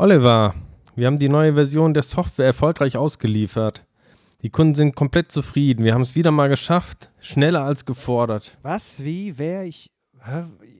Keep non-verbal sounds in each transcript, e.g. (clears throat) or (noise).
Oliver, wir haben die neue Version der Software erfolgreich ausgeliefert. Die Kunden sind komplett zufrieden. Wir haben es wieder mal geschafft. Schneller als gefordert. Was? Wie? Wer? Ich,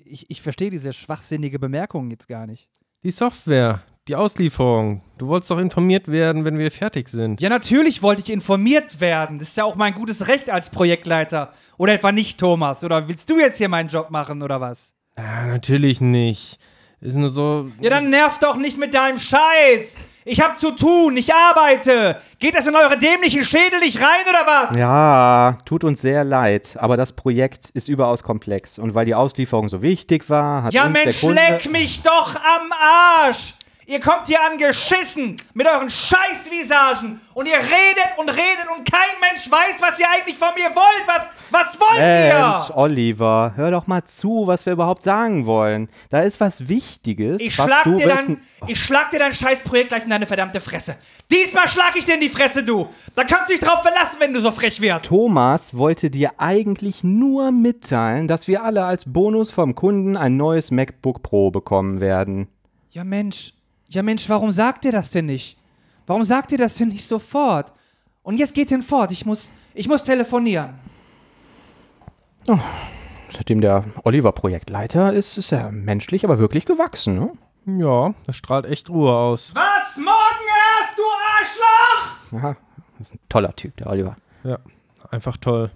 ich, ich verstehe diese schwachsinnige Bemerkung jetzt gar nicht. Die Software, die Auslieferung. Du wolltest doch informiert werden, wenn wir fertig sind. Ja, natürlich wollte ich informiert werden. Das ist ja auch mein gutes Recht als Projektleiter. Oder etwa nicht, Thomas? Oder willst du jetzt hier meinen Job machen oder was? Ah, natürlich nicht. Ist nur so. Ja, dann nerv doch nicht mit deinem Scheiß. Ich hab zu tun, ich arbeite. Geht das in eure dämlichen Schädel nicht rein oder was? Ja, tut uns sehr leid, aber das Projekt ist überaus komplex. Und weil die Auslieferung so wichtig war, hat Ja, uns der Mensch, Kunde... leck mich doch am Arsch! Ihr kommt hier angeschissen mit euren Scheißvisagen und ihr redet und redet und kein Mensch weiß, was ihr eigentlich von mir wollt. Was, was wollt Mensch, ihr? Oliver, hör doch mal zu, was wir überhaupt sagen wollen. Da ist was Wichtiges. Ich was schlag, dir wissen- dein, ich schlag dir dein Scheißprojekt gleich in deine verdammte Fresse. Diesmal schlag ich dir in die Fresse, du. Da kannst du dich drauf verlassen, wenn du so frech wirst. Thomas wollte dir eigentlich nur mitteilen, dass wir alle als Bonus vom Kunden ein neues MacBook Pro bekommen werden. Ja, Mensch. Ja, Mensch, warum sagt ihr das denn nicht? Warum sagt ihr das denn nicht sofort? Und jetzt geht hinfort. Ich muss, ich muss telefonieren. Seitdem der Oliver Projektleiter ist, ist er menschlich, aber wirklich gewachsen. Ne? Ja, das strahlt echt Ruhe aus. Was? Morgen erst, du Arschloch! Aha, das ist ein toller Typ, der Oliver. Ja, einfach toll.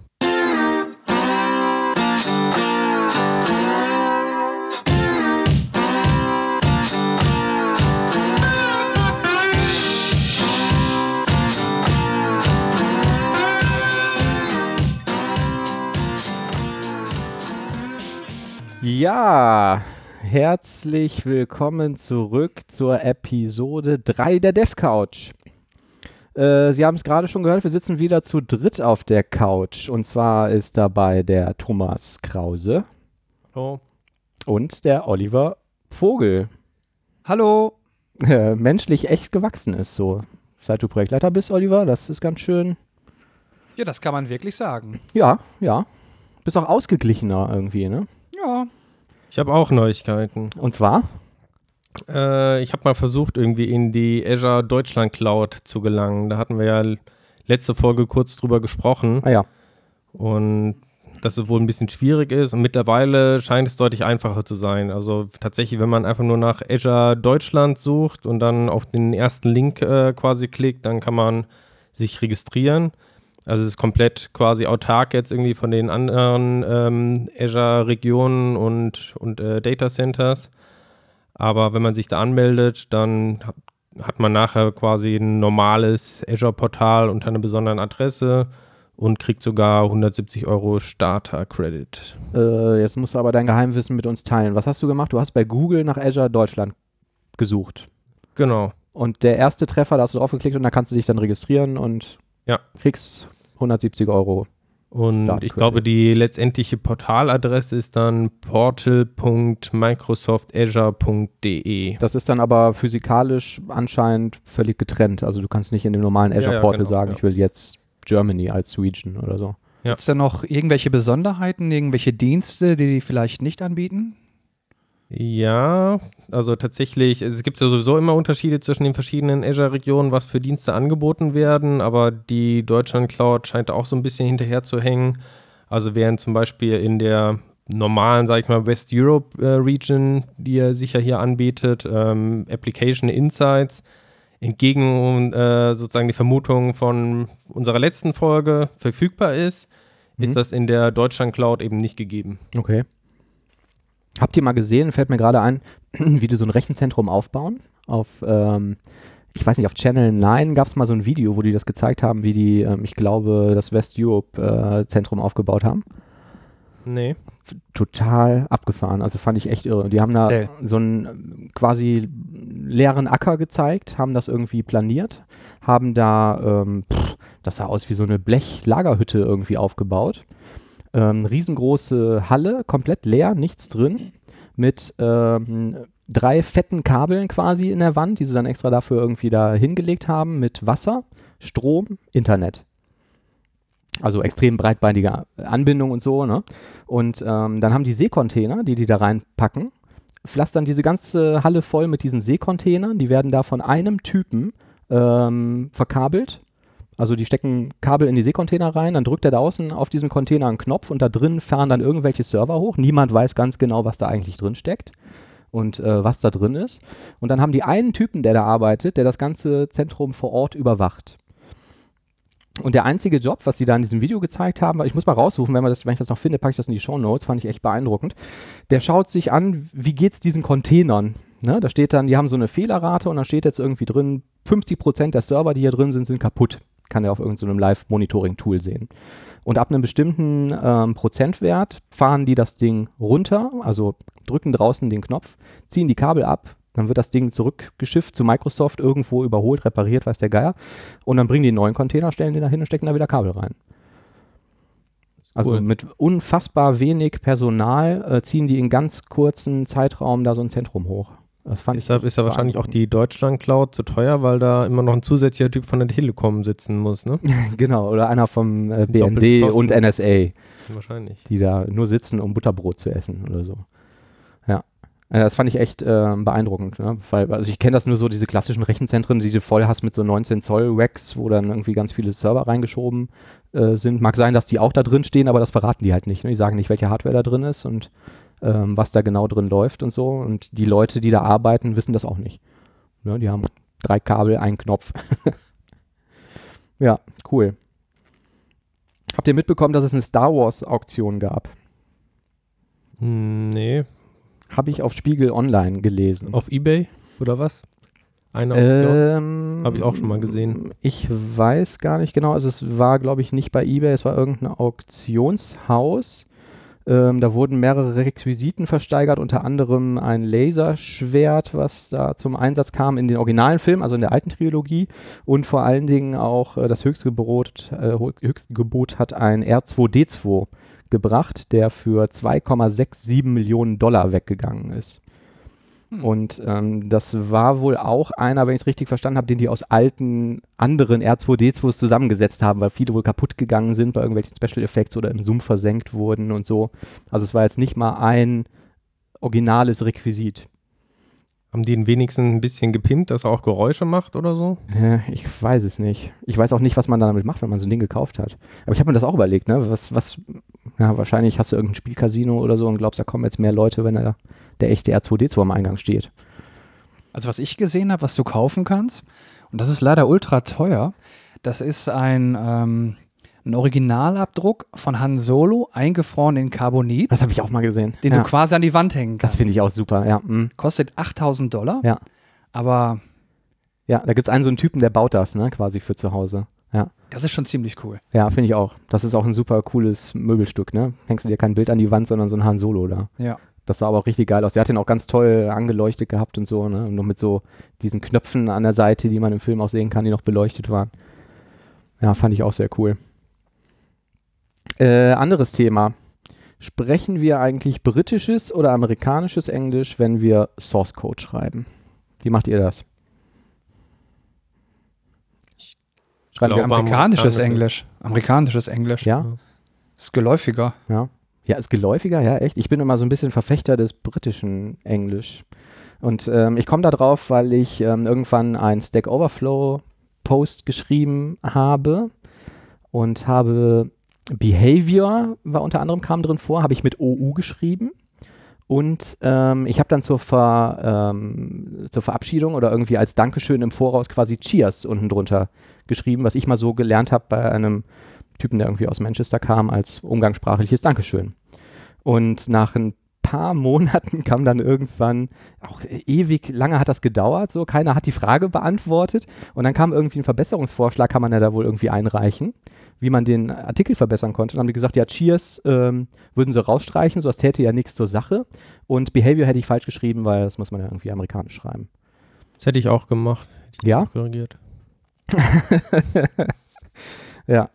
Ja, herzlich willkommen zurück zur Episode 3 der Dev Couch. Äh, Sie haben es gerade schon gehört, wir sitzen wieder zu dritt auf der Couch. Und zwar ist dabei der Thomas Krause Oh, und der Oliver Vogel. Hallo. Äh, menschlich echt gewachsen ist so. Seit du Projektleiter bist, Oliver, das ist ganz schön. Ja, das kann man wirklich sagen. Ja, ja. Bist auch ausgeglichener irgendwie, ne? Ja. ich habe auch Neuigkeiten. Und zwar? Äh, ich habe mal versucht, irgendwie in die Azure Deutschland Cloud zu gelangen. Da hatten wir ja letzte Folge kurz drüber gesprochen. Ah ja. Und dass es wohl ein bisschen schwierig ist. Und mittlerweile scheint es deutlich einfacher zu sein. Also tatsächlich, wenn man einfach nur nach Azure Deutschland sucht und dann auf den ersten Link äh, quasi klickt, dann kann man sich registrieren. Also es ist komplett quasi autark jetzt irgendwie von den anderen ähm, Azure-Regionen und, und äh, Data Centers. Aber wenn man sich da anmeldet, dann hat, man nachher quasi ein normales Azure-Portal unter einer besonderen Adresse und kriegt sogar 170 Euro Starter-Credit. Äh, jetzt musst du aber dein Geheimwissen mit uns teilen. Was hast du gemacht? Du hast bei Google nach Azure Deutschland gesucht. Genau. Und der erste Treffer, da hast du draufgeklickt und da kannst du dich dann registrieren und Ja. kriegst 170 Euro. Und Start ich glaube, die letztendliche Portaladresse ist dann portal.microsoftazure.de. Das ist dann aber physikalisch anscheinend völlig getrennt. Also du kannst nicht in dem normalen Ja, Azure ja, Portal genau, sagen, ja. ich will jetzt Germany als Region oder so. Ja. Gibt es da noch irgendwelche Besonderheiten, irgendwelche Dienste, die die vielleicht nicht anbieten? Ja, also tatsächlich, es gibt ja sowieso immer Unterschiede zwischen den verschiedenen Azure-Regionen, was für Dienste angeboten werden, aber die Deutschland Cloud scheint auch so ein bisschen hinterher zu hängen. Also während zum Beispiel in der normalen, sag ich mal, West Europe äh, Region, die er sicher hier anbietet, ähm, Application Insights, entgegen äh, sozusagen die Vermutung von unserer letzten Folge verfügbar ist, Mhm. ist das in der Deutschland Cloud eben nicht gegeben. Okay. Habt ihr mal gesehen, fällt mir gerade ein, (clears throat) wie die so ein Rechenzentrum aufbauen? Auf, ähm, ich weiß nicht, auf Channel 9 gab es mal so ein Video, wo die das gezeigt haben, wie die, ähm, ich glaube, das West Europe äh, Zentrum aufgebaut haben. Nee. Total abgefahren, also fand ich echt irre. Die haben da Erzähl. so einen ähm, quasi leeren Acker gezeigt, haben das irgendwie planiert, haben da, ähm, pff, das sah aus wie so eine Blechlagerhütte irgendwie aufgebaut. Ähm, riesengroße Halle, komplett leer, nichts drin, mit ähm, drei fetten Kabeln quasi in der Wand, die sie dann extra dafür irgendwie da hingelegt haben, mit Wasser, Strom, Internet. Also extrem breitbeinige Anbindung und so, ne? Und ähm, dann haben die Seekontainer, die die da reinpacken, pflastern diese ganze Halle voll mit diesen Seekontainern. Die werden da von einem Typen ähm, verkabelt. Also die stecken Kabel in die Seekontainer rein, dann drückt er da außen auf diesem Container einen Knopf und da drin fahren dann irgendwelche Server hoch. Niemand weiß ganz genau, was da eigentlich drin steckt und äh, was da drin ist. Und dann haben die einen Typen, der da arbeitet, der das ganze Zentrum vor Ort überwacht. Und der einzige Job, was sie da in diesem Video gezeigt haben, ich muss mal raussuchen, wenn, man das, wenn ich das noch finde, packe ich das in die Show Notes, fand ich echt beeindruckend. Der schaut sich an, wie geht es diesen Containern? Ne, da steht dann, die haben so eine Fehlerrate und da steht jetzt irgendwie drin, 50% der Server, die hier drin sind, sind kaputt. Kann er auf irgendeinem so Live-Monitoring-Tool sehen. Und ab einem bestimmten ähm, Prozentwert fahren die das Ding runter, also drücken draußen den Knopf, ziehen die Kabel ab, dann wird das Ding zurückgeschifft zu Microsoft, irgendwo überholt, repariert, weiß der Geier. Und dann bringen die einen neuen Container, stellen den da hin und stecken da wieder Kabel rein. Also Cool. mit unfassbar wenig Personal äh, ziehen die in ganz kurzen Zeitraum da so ein Zentrum hoch. Das fand Ist da, ist da wahrscheinlich auch die Deutschland-Cloud zu teuer, weil da immer noch ein zusätzlicher Typ von der Telekom sitzen muss, ne? (laughs) Genau, oder einer vom äh, BND und NSA, Wahrscheinlich. die da nur sitzen, um Butterbrot zu essen oder so. Ja. Äh, Das fand ich echt äh, beeindruckend, ne? weil also ich kenne das nur so, diese klassischen Rechenzentren, die du voll hast mit so 19 Zoll Racks, wo dann irgendwie ganz viele Server reingeschoben äh, sind. Mag sein, dass die auch da drin stehen, aber das verraten die halt nicht. Ne? Die sagen nicht, welche Hardware da drin ist und ähm, was da genau drin läuft und so. Und die Leute, die da arbeiten, wissen das auch nicht. Ne? Die haben drei Kabel, einen Knopf. (laughs) ja, cool. Habt ihr mitbekommen, dass es eine Star Wars Auktion gab? Nee. Habe ich auf Spiegel Online gelesen. Auf Ebay oder was? Eine Option? Ähm, Hab ich auch schon mal gesehen. Ich weiß gar nicht genau. Also es war, glaube ich, nicht bei eBay, es war irgendein Auktionshaus. Ähm, da wurden mehrere Requisiten versteigert, unter anderem ein Laserschwert, was da zum Einsatz kam in den originalen Filmen, also in der alten Trilogie. Und vor allen Dingen auch äh, das höchste Gebot, äh, höchste Gebot hat ein R2D2 gebracht, der für 2,67 Millionen Dollar weggegangen ist. Hm. Und ähm, das war wohl auch einer, wenn ich es richtig verstanden habe, den die aus alten anderen R2D2s zusammengesetzt haben, weil viele wohl kaputt gegangen sind bei irgendwelchen Special Effects oder im Sumpf versenkt wurden und so. Also es war jetzt nicht mal ein originales Requisit. Haben die ihn wenigstens ein bisschen gepimpt, dass er auch Geräusche macht oder so? Äh, ich weiß es nicht. Ich weiß auch nicht, was man damit macht, wenn man so ein Ding gekauft hat. Aber ich habe mir das auch überlegt, ne? Was, was, ja, wahrscheinlich hast du irgendein Spielcasino oder so und glaubst, da kommen jetzt mehr Leute, wenn da der echte R2D2 am Eingang steht. Also was ich gesehen habe, was du kaufen kannst, und das ist leider ultra teuer, das ist ein, ähm, ein Originalabdruck von Han Solo, eingefroren in Carbonit, Das habe ich auch mal gesehen. den ja. du quasi an die Wand hängen Das kannst. finde ich auch super, ja. mm. Kostet 8000 Dollar, Ja. aber Ja, da gibt es einen so einen Typen, der baut das, ne, quasi für zu Hause. Ja, das ist schon ziemlich cool. ja finde ich auch. Das ist auch ein super cooles Möbelstück, ne? Hängst du dir kein Bild an die Wand, sondern so ein Han Solo da. Ja. Das sah aber auch richtig geil aus. Der hat den auch ganz toll angeleuchtet gehabt und so, ne? Und noch mit so diesen Knöpfen an der Seite, die man im Film auch sehen kann, die noch beleuchtet waren. Ja, fand ich auch sehr cool. Äh, anderes Thema. Sprechen wir eigentlich britisches oder amerikanisches Englisch, wenn wir Source Code schreiben? Wie macht ihr das? Schreiben wir Amerikanisches amerikanisches. Englisch. Amerikanisches Englisch. Ja? Ist geläufiger. Ja. Ja, ist geläufiger, ja, echt. Ich bin immer so ein bisschen Verfechter des britischen Englisch. Und ähm, ich komme da drauf, weil ich ähm, irgendwann ein Stack Overflow Post geschrieben habe und habe Behavior, war unter anderem kam drin vor, habe ich mit OU geschrieben. Und ähm, ich habe dann zur, Ver, ähm, zur Verabschiedung oder irgendwie als Dankeschön im Voraus quasi Cheers unten drunter geschrieben, was ich mal so gelernt habe bei einem Typen, der irgendwie aus Manchester kam, als umgangssprachliches Dankeschön. Und nach ein paar (laughs) Monaten kam dann irgendwann, auch ewig lange hat das gedauert, so keiner hat die Frage beantwortet und dann kam irgendwie ein Verbesserungsvorschlag, kann man ja da wohl irgendwie einreichen, wie man den Artikel verbessern konnte. Und dann haben die gesagt, ja, Cheers ähm, würden sie rausstreichen, so das täte ja nichts zur Sache. Und Behavior hätte ich falsch geschrieben, weil das muss man ja irgendwie amerikanisch schreiben. Das hätte ich auch gemacht. Hätte ich Ja? Korrigiert. (laughs) Ja.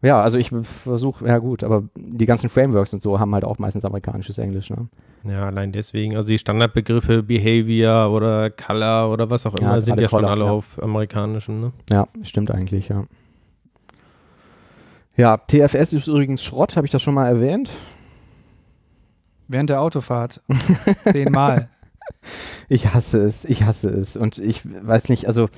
Ja, also ich versuche, ja gut, aber die ganzen Frameworks und so haben halt auch meistens amerikanisches Englisch, ne? Ja, allein deswegen. Also die Standardbegriffe Behavior oder Color oder was auch Ja, immer sind gerade ja schon Color, alle ja. auf amerikanischen, ne? Ja, stimmt eigentlich, ja. Ja, TFS ist übrigens Schrott, habe ich das schon mal erwähnt? Während der Autofahrt. Zehnmal. (laughs) Ich hasse es, ich hasse es. Und ich weiß nicht, also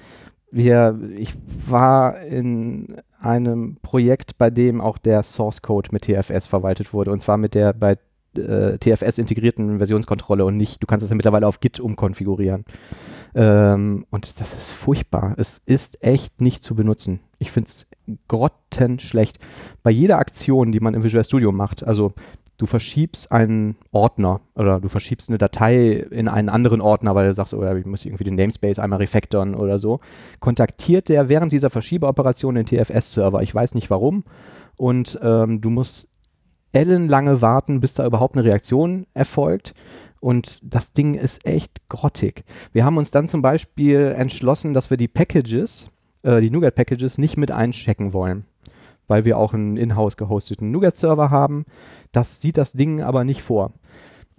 wir, ich war in einem Projekt, bei dem auch der Source Code mit TFS verwaltet wurde. Und zwar mit der bei äh, TFS integrierten Versionskontrolle und nicht, du kannst es ja mittlerweile auf Git umkonfigurieren. Ähm, und das ist furchtbar. Es ist echt nicht zu benutzen. Ich finde es grottenschlecht. Bei jeder Aktion, die man im Visual Studio macht, also du verschiebst einen Ordner oder du verschiebst eine Datei in einen anderen Ordner, weil du sagst, oh ich muss irgendwie den Namespace einmal refactoren oder so, kontaktiert der während dieser Verschiebeoperation den TFS-Server. Ich weiß nicht warum. Und ähm, du musst ellenlange warten, bis da überhaupt eine Reaktion erfolgt. Und das Ding ist echt grottig. Wir haben uns dann zum Beispiel entschlossen, dass wir die Packages, äh, die NuGet-Packages nicht mit einchecken wollen, weil wir auch einen in-house gehosteten NuGet-Server haben. Das sieht das Ding aber nicht vor.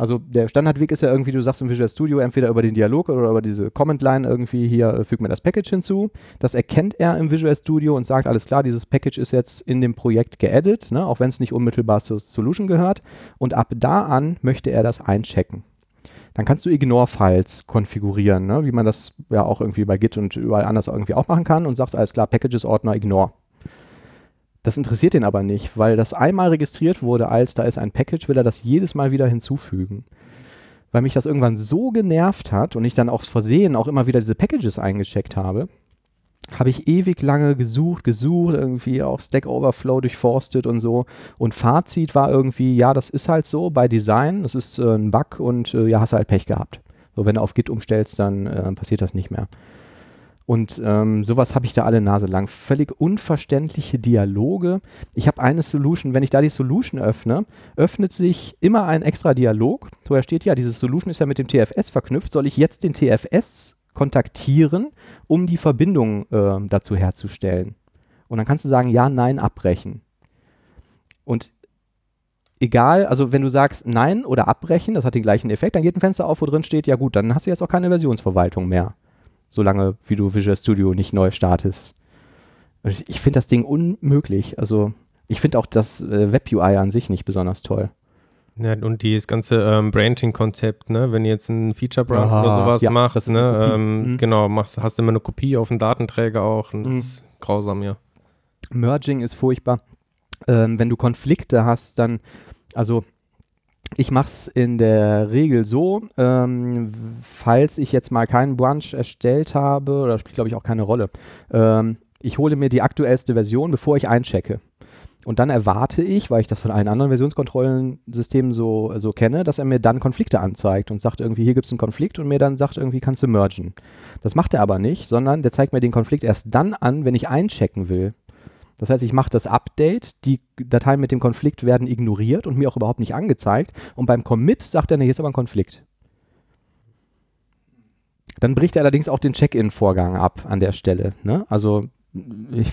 Also der Standardweg ist ja irgendwie, du sagst im Visual Studio entweder über den Dialog oder über diese Command-Line irgendwie hier, äh, füg mir das Package hinzu. Das erkennt er im Visual Studio und sagt, alles klar, dieses Package ist jetzt in dem Projekt geaddet, ne, auch wenn es nicht unmittelbar zur Solution gehört. Und ab da an möchte er das einchecken. Dann kannst du Ignore-Files konfigurieren, ne, wie man das ja auch irgendwie bei Git und überall anders irgendwie auch machen kann und sagst, alles klar, Packages-Ordner Ignore. Das interessiert ihn aber nicht, weil das einmal registriert wurde als da ist ein Package, will er das jedes Mal wieder hinzufügen. Weil mich das irgendwann so genervt hat und ich dann auch Versehen auch immer wieder diese Packages eingecheckt habe, habe ich ewig lange gesucht, gesucht, irgendwie auch Stack Overflow durchforstet und so. Und Fazit war irgendwie, ja, das ist halt so bei Design, das ist äh, ein Bug und äh, ja, hast halt Pech gehabt. So, wenn du auf Git umstellst, dann äh, passiert das nicht mehr. Und ähm, sowas habe ich da alle Nase lang. Völlig unverständliche Dialoge. Ich habe eine Solution, wenn ich da die Solution öffne, öffnet sich immer ein extra Dialog, wo er steht, ja, diese Solution ist ja mit dem TFS verknüpft. Soll ich jetzt den TFS kontaktieren, um die Verbindung äh, dazu herzustellen? Und dann kannst du sagen, ja, nein, abbrechen. Und egal, also wenn du sagst nein oder abbrechen, das hat den gleichen Effekt, dann geht ein Fenster auf, wo drin steht, ja gut, dann hast du jetzt auch keine Versionsverwaltung mehr solange wie du Visual Studio nicht neu startest. Ich, ich finde das Ding unmöglich. Also ich finde auch das äh, Web-UI an sich nicht besonders toll. Ja, und dieses ganze ähm, Branching-Konzept, ne? wenn du jetzt ein Feature-Branch oder sowas ja, machst, ne? Ähm, mhm. genau, machst, hast du immer eine Kopie auf dem Datenträger auch und das mhm. ist grausam, ja. Merging ist furchtbar. Ähm, wenn du Konflikte hast, dann, also ich mache es in der Regel so, ähm, falls ich jetzt mal keinen Branch erstellt habe, oder spielt glaube ich auch keine Rolle, ähm, ich hole mir die aktuellste Version, bevor ich einchecke. Und dann erwarte ich, weil ich das von allen anderen Versionskontrollensystemen so, so kenne, dass er mir dann Konflikte anzeigt und sagt irgendwie, hier gibt es einen Konflikt und mir dann sagt irgendwie, kannst du mergen. Das macht er aber nicht, sondern der zeigt mir den Konflikt erst dann an, wenn ich einchecken will. Das heißt, ich mache das Update, die Dateien mit dem Konflikt werden ignoriert und mir auch überhaupt nicht angezeigt. Und beim Commit sagt er, ne, hier ist aber ein Konflikt. Dann bricht er allerdings auch den Check-in-Vorgang ab an der Stelle. Ne? Also ich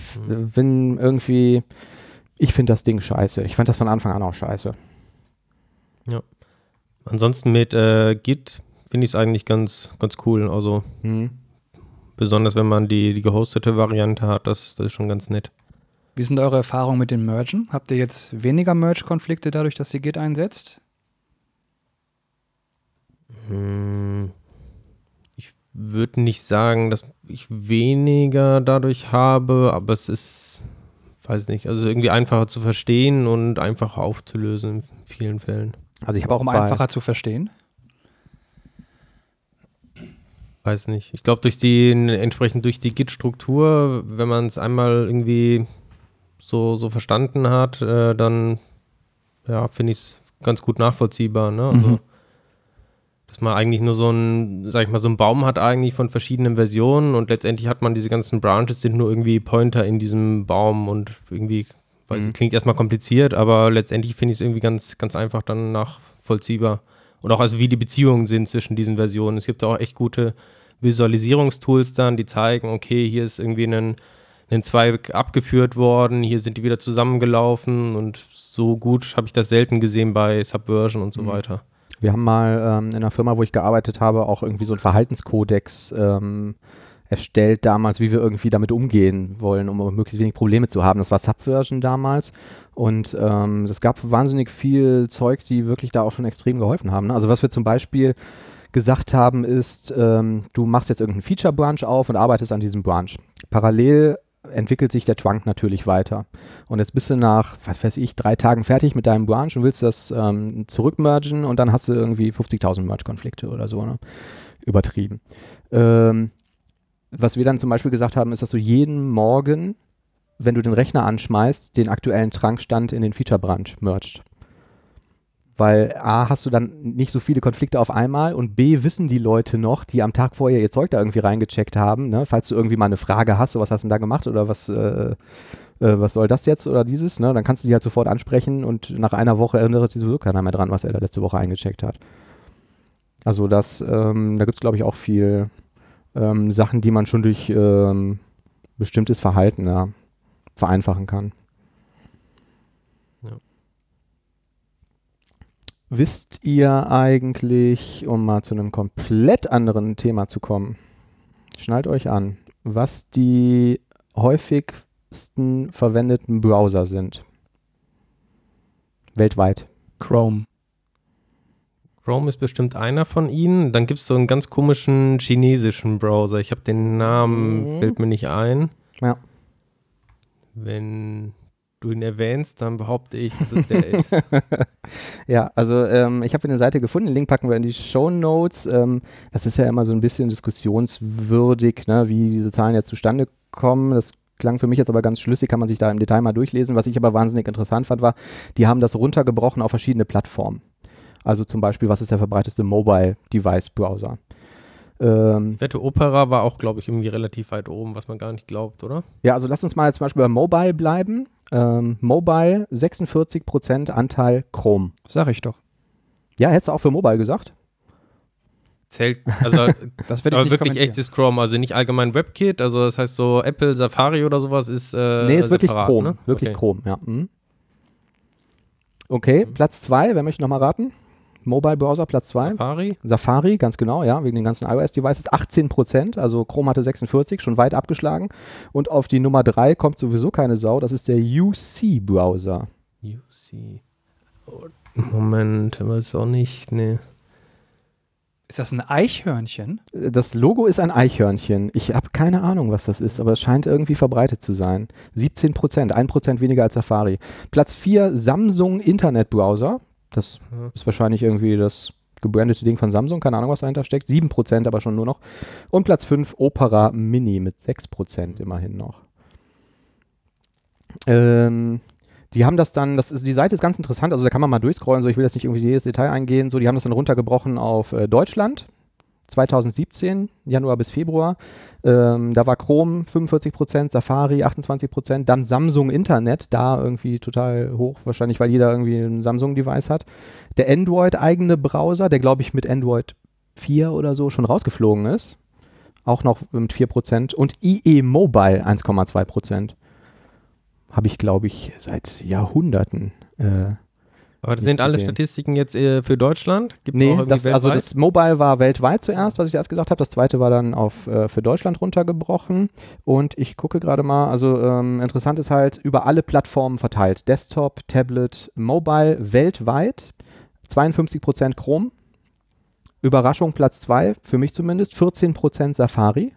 bin irgendwie, ich finde das Ding scheiße. Ich fand das von Anfang an auch scheiße. Ja. Ansonsten mit äh, Git finde ich es eigentlich ganz, ganz cool. Also hm. besonders wenn man die, die gehostete Variante hat, das, das ist schon ganz nett. Wie sind eure Erfahrungen mit den Mergen? Habt ihr jetzt weniger Merge-Konflikte dadurch, dass ihr Git einsetzt? Hm, ich würde nicht sagen, dass ich weniger dadurch habe, aber es ist, weiß nicht, also irgendwie einfacher zu verstehen und einfacher aufzulösen in vielen Fällen. Also ich habe auch mal einfacher zu verstehen. Weiß nicht. Ich glaube, durch die entsprechend durch die Git-Struktur, wenn man es einmal irgendwie so, so verstanden hat, äh, dann ja, finde ich es ganz gut nachvollziehbar. Ne? Also, mhm. Dass man eigentlich nur so ein, sag ich mal, so einen Baum hat eigentlich von verschiedenen Versionen und letztendlich hat man diese ganzen Branches, sind nur irgendwie Pointer in diesem Baum und irgendwie, weiß mhm. ich, klingt erstmal kompliziert, aber letztendlich finde ich es irgendwie ganz, ganz einfach dann nachvollziehbar. Und auch also wie die Beziehungen sind zwischen diesen Versionen. Es gibt auch echt gute Visualisierungstools dann, die zeigen, okay, hier ist irgendwie ein in Zweig abgeführt worden, hier sind die wieder zusammengelaufen und so gut habe ich das selten gesehen bei Subversion und so mhm. weiter. Wir haben mal ähm, in einer Firma, wo ich gearbeitet habe, auch irgendwie so einen Verhaltenskodex ähm, erstellt damals, wie wir irgendwie damit umgehen wollen, um möglichst wenig Probleme zu haben. Das war Subversion damals und ähm, es gab wahnsinnig viel Zeugs, die wirklich da auch schon extrem geholfen haben. Ne? Also was wir zum Beispiel gesagt haben, ist, ähm, du machst jetzt irgendeinen Feature-Branch auf und arbeitest an diesem Branch. Parallel entwickelt sich der Trunk natürlich weiter. Und jetzt bist du nach, was weiß ich, drei Tagen fertig mit deinem Branch und willst das ähm, zurückmergen und dann hast du irgendwie 50.000 Merge-Konflikte oder so. Ne? Übertrieben. Ähm, was wir dann zum Beispiel gesagt haben, ist, dass du jeden Morgen, wenn du den Rechner anschmeißt, den aktuellen Trankstand in den Feature-Branch merged. Weil A, hast du dann nicht so viele Konflikte auf einmal und B, wissen die Leute noch, die am Tag vorher ihr Zeug da irgendwie reingecheckt haben, ne? falls du irgendwie mal eine Frage hast, so was hast du denn da gemacht oder was, äh, äh, was soll das jetzt oder dieses, ne? dann kannst du die halt sofort ansprechen und nach einer Woche erinnert sich sowieso keiner mehr dran, was er da letzte Woche eingecheckt hat. Also das, ähm, da gibt es glaube ich auch viel ähm, Sachen, die man schon durch ähm, bestimmtes Verhalten ja, vereinfachen kann. Wisst ihr eigentlich, um mal zu einem komplett anderen Thema zu kommen, schnallt euch an, was die häufigsten verwendeten Browser sind? Weltweit. Chrome. Chrome ist bestimmt einer von ihnen. Dann gibt es so einen ganz komischen chinesischen Browser. Ich habe den Namen, Mhm. fällt mir nicht ein. Ja. Wenn du ihn erwähnst, dann behaupte ich, dass es der ist. (laughs) Ja, also ähm, ich habe eine Seite gefunden, den Link packen wir in die Show Notes. Ähm, das ist ja immer so ein bisschen diskussionswürdig, ne, wie diese Zahlen jetzt zustande kommen. Das klang für mich jetzt aber ganz schlüssig, kann man sich da im Detail mal durchlesen. Was ich aber wahnsinnig interessant fand, war, die haben das runtergebrochen auf verschiedene Plattformen. Also zum Beispiel, was ist der verbreiteste Mobile Device Browser? Ähm, Wette Opera war auch, glaube ich, irgendwie relativ weit oben, was man gar nicht glaubt, oder? Ja, also lass uns mal jetzt zum Beispiel bei Mobile bleiben. Ähm, Mobile 46% Anteil Chrome. Sag ich doch. Ja, hättest du auch für Mobile gesagt? Zählt, also (laughs) Das ich aber nicht wirklich echtes Chrome, also nicht allgemein WebKit, also das heißt so Apple Safari oder sowas ist äh, nee, ist wirklich separat, Chrome. ne? Wirklich okay. Chrome, ja. Mhm. Okay, Mhm. Platz 2, wer möchte nochmal raten? Mobile Browser Platz 2. Safari? Safari, ganz genau, ja, wegen den ganzen iOS-Devices. 18%, also Chrome hatte 46, schon weit abgeschlagen. Und auf die Nummer 3 kommt sowieso keine Sau, das ist der UC-Browser. UC. Oh, Moment, weiß auch nicht, nee. Ist das ein Eichhörnchen? Das Logo ist ein Eichhörnchen. Ich habe keine Ahnung, was das ist, aber es scheint irgendwie verbreitet zu sein. 17 Prozent, 1 Prozent weniger als Safari. Platz 4, Samsung Internet Browser. Das ist wahrscheinlich irgendwie das gebrandete Ding von Samsung, keine Ahnung, was dahinter steckt. 7 Prozent aber schon nur noch. Und Platz 5, Opera Mini mit 6 Prozent immerhin noch. Ähm, die haben das dann, das ist, die Seite ist ganz interessant, also da kann man mal durchscrollen, so ich will jetzt nicht irgendwie jedes Detail eingehen, so die haben das dann runtergebrochen auf äh, Deutschland, 2017, Januar bis Februar. Ähm, da war Chrome 45%, Safari 28%, dann Samsung Internet, da irgendwie total hoch, wahrscheinlich weil jeder irgendwie ein Samsung-Device hat. Der Android-eigene Browser, der glaube ich mit Android 4 oder so schon rausgeflogen ist, auch noch mit 4%. Und IE Mobile 1,2%. Habe ich glaube ich seit Jahrhunderten. Äh, Aber das sind alle gesehen. Statistiken jetzt äh, für Deutschland? Gibt Nee, das, also das Mobile war weltweit zuerst, was ich erst gesagt habe. Das zweite war dann auf äh, für Deutschland runtergebrochen. Und ich gucke gerade mal, also ähm, interessant ist halt über alle Plattformen verteilt. Desktop, Tablet, Mobile weltweit. 52% Chrome. Überraschung Platz 2, für mich zumindest. 14% Safari.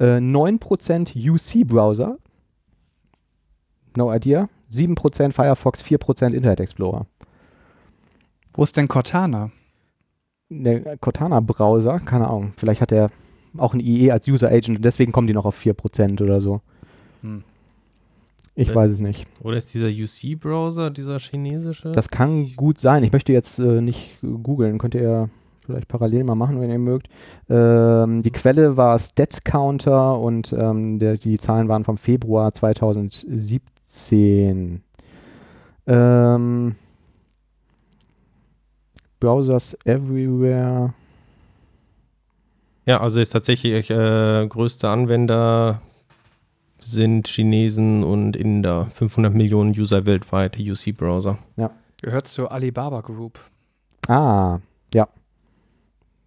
Äh, 9% UC-Browser. No idea. 7% Firefox, 4% Internet Explorer. Wo ist denn Cortana? Der Cortana-Browser, keine Ahnung, vielleicht hat er auch ein IE als User Agent und deswegen kommen die noch auf 4% oder so. Hm. Ich Äh, weiß es nicht. Oder ist dieser UC-Browser, dieser chinesische? Das kann gut sein. Ich möchte jetzt äh, nicht äh, googeln. Könnt ihr vielleicht parallel mal machen, wenn ihr mögt. Ähm, die Quelle war StatCounter und ähm, der, die Zahlen waren vom Februar 2017. Ähm, Browsers Everywhere. ja, also ist tatsächlich äh, größte Anwender sind Chinesen und Inder. 500 Millionen User weltweit, der UC-Browser. Gehört zur Alibaba Group. Ah, ja.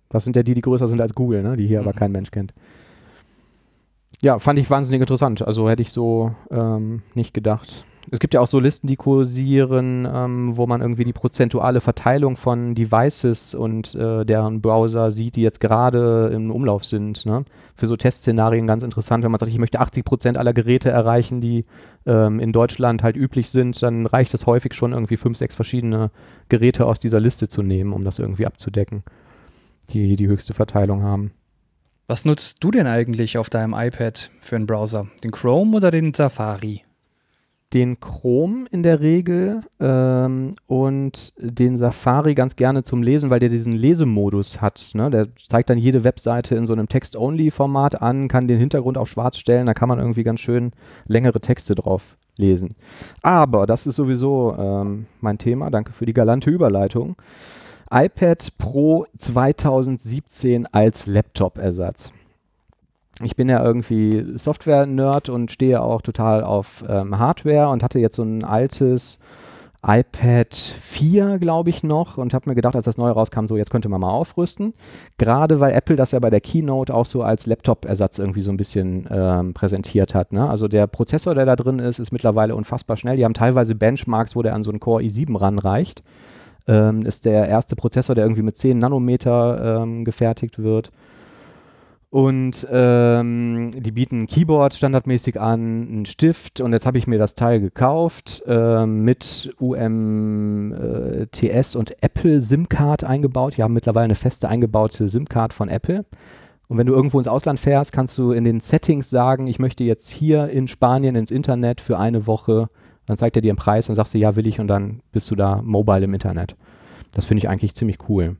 Das sind ja die, die größer sind als Google, ne? die hier aber Mhm. kein Mensch kennt. Ja, fand ich wahnsinnig interessant. Also hätte ich so ähm, nicht gedacht. Es gibt ja auch so Listen, die kursieren, ähm, wo man irgendwie die prozentuale Verteilung von Devices und äh, deren Browser sieht, die jetzt gerade im Umlauf sind. Ne? Für so Testszenarien ganz interessant, wenn man sagt, ich möchte 80 Prozent aller Geräte erreichen, die ähm, in Deutschland halt üblich sind, dann reicht es häufig schon irgendwie fünf, sechs verschiedene Geräte aus dieser Liste zu nehmen, um das irgendwie abzudecken, die die höchste Verteilung haben. Was nutzt du denn eigentlich auf deinem iPad für einen Browser? Den Chrome oder den Safari? den Chrome in der Regel ähm, und den Safari ganz gerne zum Lesen, weil der diesen Lesemodus hat. Ne? Der zeigt dann jede Webseite in so einem Text-Only-Format an, kann den Hintergrund auf schwarz stellen, da kann man irgendwie ganz schön längere Texte drauf lesen. Aber das ist sowieso ähm, mein Thema. Danke für die galante Überleitung. iPad Pro 2017 als Laptop-Ersatz ich bin ja irgendwie Software-Nerd und stehe auch total auf ähm, Hardware und hatte jetzt so ein altes iPad 4, glaube ich, noch und habe mir gedacht, als das neue rauskam, so jetzt könnte man mal aufrüsten. Gerade weil Apple das ja bei der Keynote auch so als Laptop-Ersatz irgendwie so ein bisschen ähm, präsentiert hat. Ne? Also der Prozessor, der da drin ist, ist mittlerweile unfassbar schnell. Die haben teilweise Benchmarks, wo der an so einen Core i7 ranreicht. Ähm, ist der erste Prozessor, der irgendwie mit 10 Nanometer ähm, gefertigt wird. Und ähm, die bieten ein Keyboard standardmäßig an, einen Stift und jetzt habe ich mir das Teil gekauft äh, mit UMTS äh, und Apple SIM-Card eingebaut. Die haben mittlerweile eine feste eingebaute SIM-Card von Apple. Und wenn du irgendwo ins Ausland fährst, kannst du in den Settings sagen, ich möchte jetzt hier in Spanien ins Internet für eine Woche. Dann zeigt er dir einen Preis und sagst du, ja, will ich und dann bist du da mobile im Internet. Das finde ich eigentlich ziemlich cool.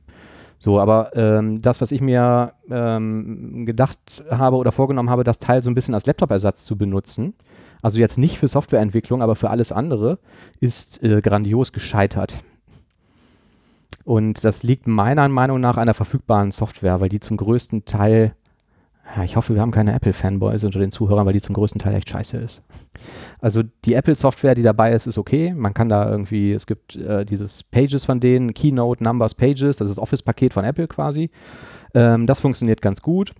So, aber ähm, das, was ich mir ähm, gedacht habe oder vorgenommen habe, das Teil so ein bisschen als Laptop-Ersatz zu benutzen, also jetzt nicht für Softwareentwicklung, aber für alles andere, ist äh, grandios gescheitert. Und das liegt meiner Meinung nach an der verfügbaren Software, weil die zum größten Teil ja, ich hoffe, wir haben keine Apple-Fanboys unter den Zuhörern, weil die zum größten Teil echt scheiße ist. Also die Apple-Software, die dabei ist, ist okay. Man kann da irgendwie, es gibt äh, dieses Pages von denen, Keynote, Numbers, Pages, das ist das Office-Paket von Apple quasi. Ähm, das funktioniert ganz gut.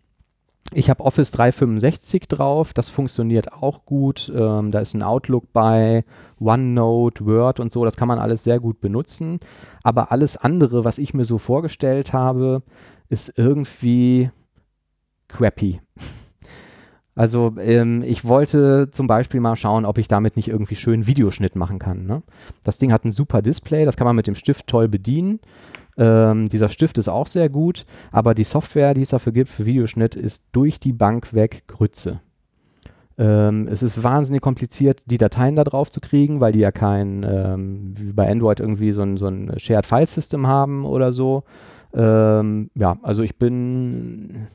Ich habe Office 365 drauf, das funktioniert auch gut. Ähm, da ist ein Outlook bei, OneNote, Word und so, das kann man alles sehr gut benutzen. Aber alles andere, was ich mir so vorgestellt habe, ist irgendwie crappy. Also ähm, ich wollte zum Beispiel mal schauen, ob ich damit nicht irgendwie schön Videoschnitt machen kann. Ne? Das Ding hat ein super Display, das kann man mit dem Stift toll bedienen. Ähm, dieser Stift ist auch sehr gut, aber die Software, die es dafür gibt für Videoschnitt, ist durch die Bank weg Grütze. Ähm, es ist wahnsinnig kompliziert, die Dateien da drauf zu kriegen, weil die ja kein, ähm, wie bei Android irgendwie so ein, so ein Shared File System haben oder so. Ähm, ja, also ich bin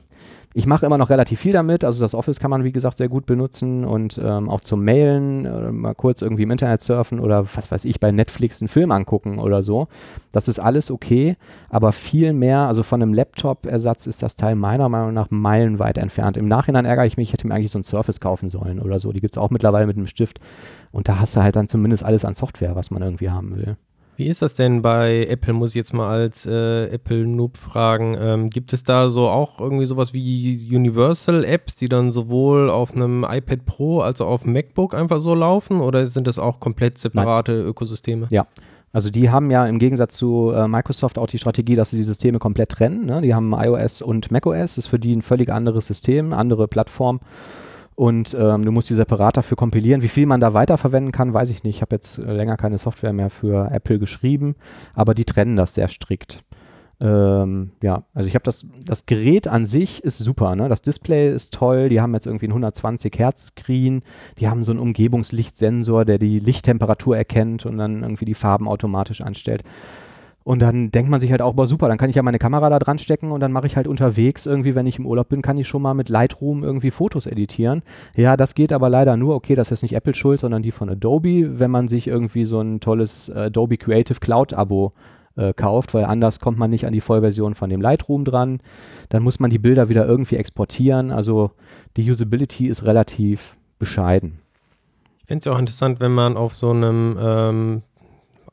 ich mache immer noch relativ viel damit. Also das Office kann man, wie gesagt, sehr gut benutzen und ähm, auch zum Mailen, äh, mal kurz irgendwie im Internet surfen oder was weiß ich, bei Netflix einen Film angucken oder so. Das ist alles okay, aber viel mehr, also von einem Laptop-Ersatz ist das Teil meiner Meinung nach meilenweit entfernt. Im Nachhinein ärgere ich mich, ich hätte mir eigentlich so ein Surface kaufen sollen oder so. Die gibt es auch mittlerweile mit einem Stift. Und da hast du halt dann zumindest alles an Software, was man irgendwie haben will. Wie ist das denn bei Apple, muss ich jetzt mal als äh, Apple-Noob fragen. Ähm, gibt es da so auch irgendwie sowas wie Universal-Apps, die dann sowohl auf einem iPad Pro als auch auf dem MacBook einfach so laufen? Oder sind das auch komplett separate Nein. Ökosysteme? Ja. Also die haben ja im Gegensatz zu äh, Microsoft auch die Strategie, dass sie die Systeme komplett trennen. Ne? Die haben iOS und macOS, das ist für die ein völlig anderes System, andere Plattform und ähm, du musst die separat dafür kompilieren. Wie viel man da weiterverwenden kann, weiß ich nicht. Ich habe jetzt äh, länger keine Software mehr für Apple geschrieben, aber die trennen das sehr strikt. Ähm, ja, also ich habe das, das Gerät an sich ist super, ne? Das Display ist toll, die haben jetzt irgendwie einen 120 Hertz Screen, die haben so einen Umgebungslichtsensor, der die Lichttemperatur erkennt und dann irgendwie die Farben automatisch anstellt. Und dann denkt man sich halt auch, boah, super, dann kann ich ja meine Kamera da dran stecken und dann mache ich halt unterwegs irgendwie, wenn ich im Urlaub bin, kann ich schon mal mit Lightroom irgendwie Fotos editieren. Ja, das geht aber leider nur, okay, das ist nicht Apple schuld, sondern die von Adobe, wenn man sich irgendwie so ein tolles äh, Adobe Creative Cloud Abo äh, kauft, weil anders kommt man nicht an die Vollversion von dem Lightroom dran. Dann muss man die Bilder wieder irgendwie exportieren. Also die Usability ist relativ bescheiden. Ich finde es ja auch interessant, wenn man auf so einem ähm,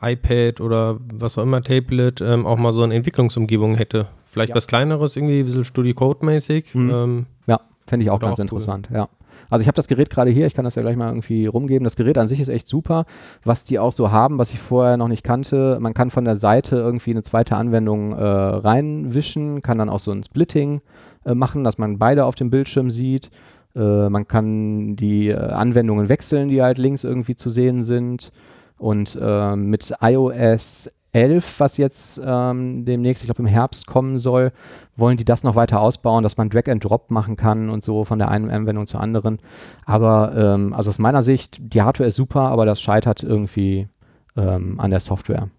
iPad oder was auch immer, Tablet, ähm, auch mal so eine Entwicklungsumgebung hätte. Vielleicht ja. was Kleineres, irgendwie, ein bisschen Studio Code-mäßig. Mhm. Ähm, ja, fände ich auch ganz auch interessant, cool. ja. Also ich habe das Gerät gerade hier, ich kann das ja gleich mal irgendwie rumgeben. Das Gerät an sich ist echt super. Was die auch so haben, was ich vorher noch nicht kannte, man kann von der Seite irgendwie eine zweite Anwendung äh, reinwischen, kann dann auch so ein Splitting äh, machen, dass man beide auf dem Bildschirm sieht. Äh, man kann die äh, Anwendungen wechseln, die halt links irgendwie zu sehen sind. Und äh, mit iOS 11, was jetzt ähm, demnächst, ich glaube im Herbst kommen soll, wollen die das noch weiter ausbauen, dass man Drag and Drop machen kann und so von der einen Anwendung zur anderen. Aber ähm, also aus meiner Sicht, die Hardware ist super, aber das scheitert irgendwie ähm, an der Software.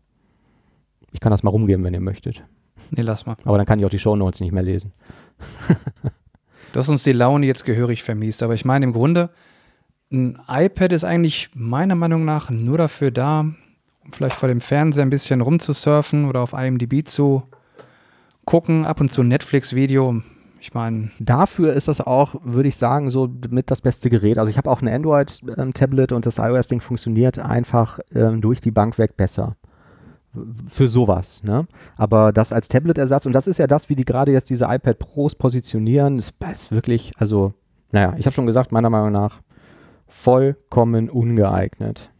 Ich kann das mal rumgeben, wenn ihr möchtet. Nee, lass mal. Aber dann kann ich auch die Shownotes nicht mehr lesen. (laughs) Du hast uns die Laune jetzt gehörig vermiest, aber ich meine im Grunde, ein iPad ist eigentlich meiner Meinung nach nur dafür da, um vielleicht vor dem Fernseher ein bisschen rumzusurfen oder auf IMDb zu gucken, ab und zu ein Netflix-Video. Ich meine, Dafür ist das auch, würde ich sagen, so mit das beste Gerät. Also ich habe auch ein Android-Tablet und das iOS-Ding funktioniert einfach ähm, durch die Bank weg besser. Für sowas, ne? Aber das als Tablet-Ersatz, und das ist ja das, wie die gerade jetzt diese iPad Pros positionieren, ist, ist wirklich, also, naja, ich habe schon gesagt, meiner Meinung nach vollkommen ungeeignet.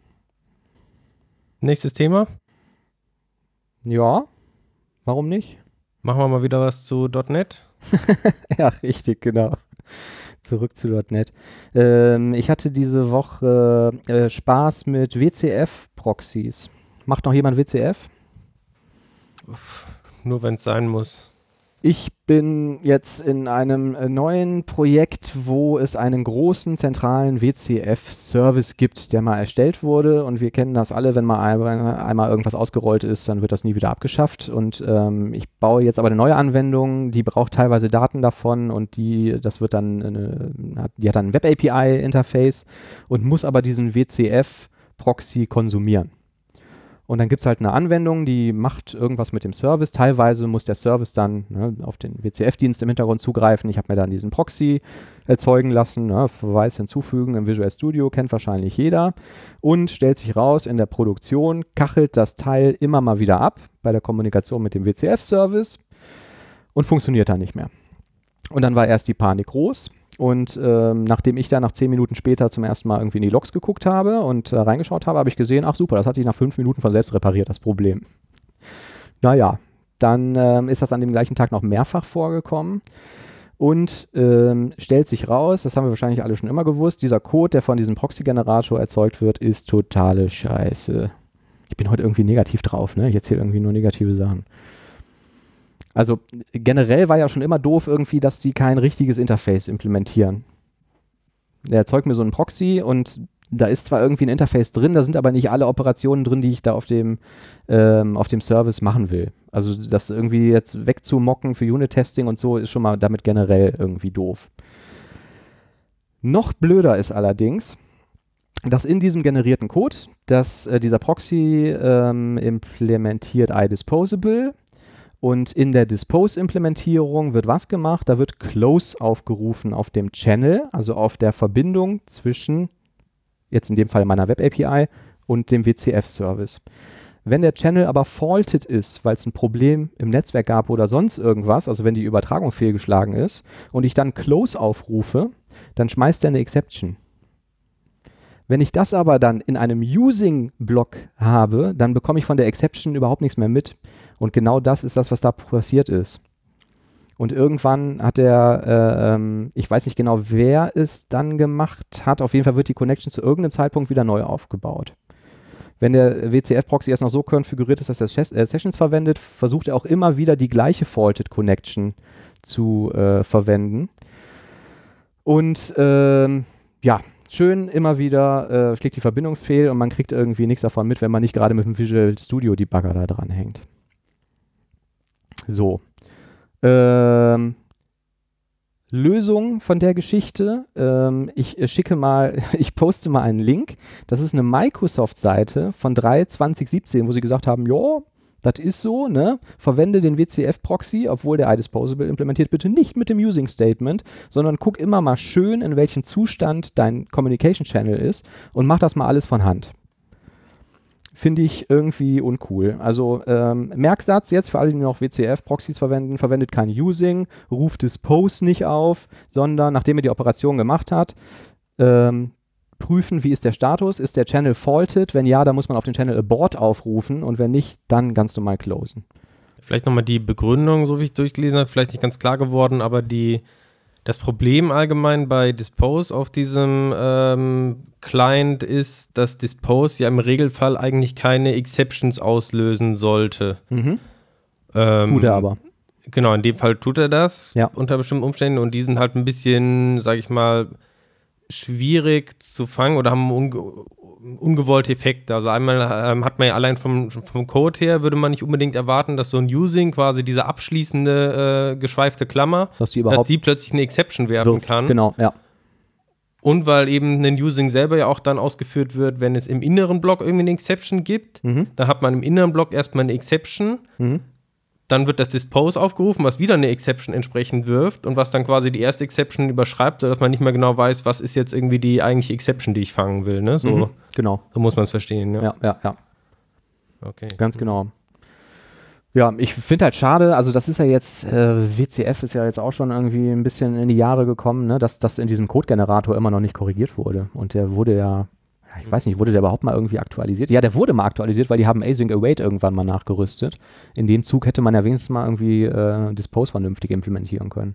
Nächstes Thema. Ja, warum nicht? Machen wir mal wieder was zu .NET. (laughs) ja, richtig, genau. Zurück zu .NET. Ähm, ich hatte diese Woche äh, Spaß mit WCF-Proxys. Macht noch jemand WCF? Nur wenn es sein muss. Ich bin jetzt in einem äh, neuen Projekt, wo es einen großen zentralen WCF-Service gibt, der mal erstellt wurde. Und wir kennen das alle, wenn mal einmal, irgendwas ausgerollt ist, dann wird das nie wieder abgeschafft. Und ähm, ich baue jetzt aber eine neue Anwendung, die braucht teilweise Daten davon und die, das wird dann, eine, die hat dann ein Web-API-Interface und muss aber diesen WCF-Proxy konsumieren. Und dann gibt es halt eine Anwendung, die macht irgendwas mit dem Service. Teilweise muss der Service dann ne, auf den WCF-Dienst im Hintergrund zugreifen. Ich habe mir dann diesen Proxy erzeugen lassen, ne, Verweis hinzufügen im Visual Studio, kennt wahrscheinlich jeder. Und stellt sich raus, in der Produktion kachelt das Teil immer mal wieder ab bei der Kommunikation mit dem WCF-Service und funktioniert dann nicht mehr. Und dann war erst die Panik groß. Und ähm, nachdem ich da nach zehn Minuten später zum ersten Mal irgendwie in die Logs geguckt habe und äh, reingeschaut habe, habe ich gesehen, ach super, das hat sich nach fünf Minuten von selbst repariert, das Problem. Naja, dann ähm, ist das an dem gleichen Tag noch mehrfach vorgekommen und ähm, stellt sich raus, das haben wir wahrscheinlich alle schon immer gewusst, dieser Code, der von diesem Proxy-Generator erzeugt wird, ist totale Scheiße. Ich bin heute irgendwie negativ drauf, ne? Ich erzähle irgendwie nur negative Sachen. Also generell war ja schon immer doof irgendwie, dass sie kein richtiges Interface implementieren. Der erzeugt mir so einen Proxy und da ist zwar irgendwie ein Interface drin, da sind aber nicht alle Operationen drin, die ich da auf dem, ähm, auf dem Service machen will. Also das irgendwie jetzt wegzumocken für Unit-Testing und so ist schon mal damit generell irgendwie doof. Noch blöder ist allerdings, dass in diesem generierten Code, dass äh, dieser Proxy ähm, implementiert iDisposable und in der Dispose-Implementierung wird was gemacht? Da wird Close aufgerufen auf dem Channel, also auf der Verbindung zwischen, jetzt in dem Fall meiner Web-API und dem WCF-Service. Wenn der Channel aber faulted ist, weil es ein Problem im Netzwerk gab oder sonst irgendwas, also wenn die Übertragung fehlgeschlagen ist und ich dann Close aufrufe, dann schmeißt er eine Exception. Wenn ich das aber dann in einem Using-Block habe, dann bekomme ich von der Exception überhaupt nichts mehr mit. Und genau das ist das, was da passiert ist. Und irgendwann hat er, äh, ähm, ich weiß nicht genau, wer es dann gemacht hat, auf jeden Fall wird die Connection zu irgendeinem Zeitpunkt wieder neu aufgebaut. Wenn der WCF-Proxy erst noch so konfiguriert ist, dass er äh, Sessions verwendet, versucht er auch immer wieder die gleiche Faulted Connection zu äh, verwenden. Und ähm, ja, schön immer wieder äh, schlägt die Verbindung fehl und man kriegt irgendwie nichts davon mit, wenn man nicht gerade mit dem Visual Studio Debugger da dran hängt. So. Ähm, Lösung von der Geschichte. Ähm, ich äh, schicke mal, (laughs) ich poste mal einen Link. Das ist eine Microsoft-Seite von 3 2017, wo sie gesagt haben, ja, das ist so, ne? Verwende den WCF-Proxy, obwohl der iDisposable implementiert, bitte nicht mit dem Using Statement, sondern guck immer mal schön, in welchem Zustand dein Communication Channel ist und mach das mal alles von Hand. Finde ich irgendwie uncool. Also ähm, Merksatz jetzt für alle, die noch WCF-Proxys verwenden, verwendet kein Using, ruft Dispose nicht auf, sondern nachdem er die Operation gemacht hat, ähm, prüfen, wie ist der Status, ist der Channel faulted, wenn ja, dann muss man auf den Channel abort aufrufen und wenn nicht, dann ganz normal closen. Vielleicht nochmal die Begründung, so wie ich durchgelesen habe, vielleicht nicht ganz klar geworden, aber die, das Problem allgemein bei Dispose auf diesem ähm, Client ist, dass Dispose ja im Regelfall eigentlich keine Exceptions auslösen sollte. Mhm. Ähm, Tut er aber. Genau, in dem Fall tut er das Ja. unter bestimmten Umständen und die sind halt ein bisschen, sag ich mal, schwierig zu fangen oder haben unge ungewollte Effekte. Also einmal ähm, hat man ja allein vom, vom Code her, würde man nicht unbedingt erwarten, dass so ein Using quasi diese abschließende äh, geschweifte Klammer, Dass die dass die plötzlich eine Exception werfen wirft. kann. Genau, ja. Und weil eben ein Using selber ja auch dann ausgeführt wird, wenn es im inneren Block irgendwie eine Exception gibt, Mhm. da hat man im inneren Block erstmal eine Exception Mhm. Dann wird das Dispose aufgerufen, was wieder eine Exception entsprechend wirft und was dann quasi die erste Exception überschreibt, sodass man nicht mehr genau weiß, was ist jetzt irgendwie die eigentliche Exception, die ich fangen will. Ne? So, Mhm. Genau. so muss man es verstehen. Ja. Ja, ja, ja. Okay. Ganz genau. Ja, ich finde halt schade, also das ist ja jetzt, äh, WCF ist ja jetzt auch schon irgendwie ein bisschen in die Jahre gekommen, ne, dass das in diesem Codegenerator immer noch nicht korrigiert wurde. Und der wurde ja, ja, ich weiß nicht, wurde der überhaupt mal irgendwie aktualisiert? Ja, der wurde mal aktualisiert, weil die haben Async Await irgendwann mal nachgerüstet. In dem Zug hätte man ja wenigstens mal irgendwie äh, Dispose vernünftig implementieren können.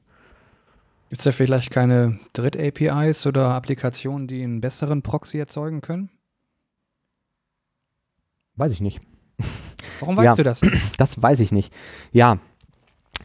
Gibt es da vielleicht keine Dritt-APIs oder Applikationen, die einen besseren Proxy erzeugen können? Weiß ich nicht. Warum weißt Ja. du das? Das weiß ich nicht. Ja.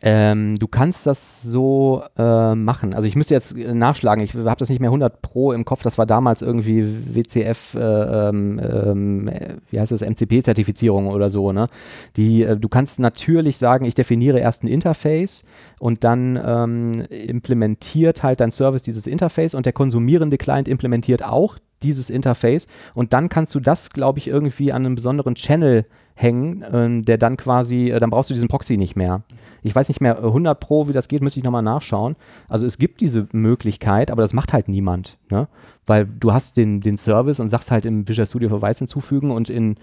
Ähm, du kannst das so äh, machen. Also ich müsste jetzt äh, nachschlagen. Ich habe das nicht mehr 100 Pro im Kopf. Das war damals irgendwie WCF, äh, ähm, ähm, äh, wie heißt das, MCP-Zertifizierung oder so. Ne? Die, äh, du kannst natürlich sagen, ich definiere erst ein Interface und dann ähm, implementiert halt dein Service dieses Interface und der konsumierende Client implementiert auch dieses Interface und dann kannst du das, glaube ich, irgendwie an einem besonderen Channel hängen, ähm, der dann quasi, äh, dann brauchst du diesen Proxy nicht mehr. Ich weiß nicht mehr äh, 100 Pro, wie das geht, müsste ich nochmal nachschauen. Also es gibt diese Möglichkeit, aber das macht halt niemand, ne? weil du hast den, den Service und sagst halt im Visual Studio Verweis hinzufügen und in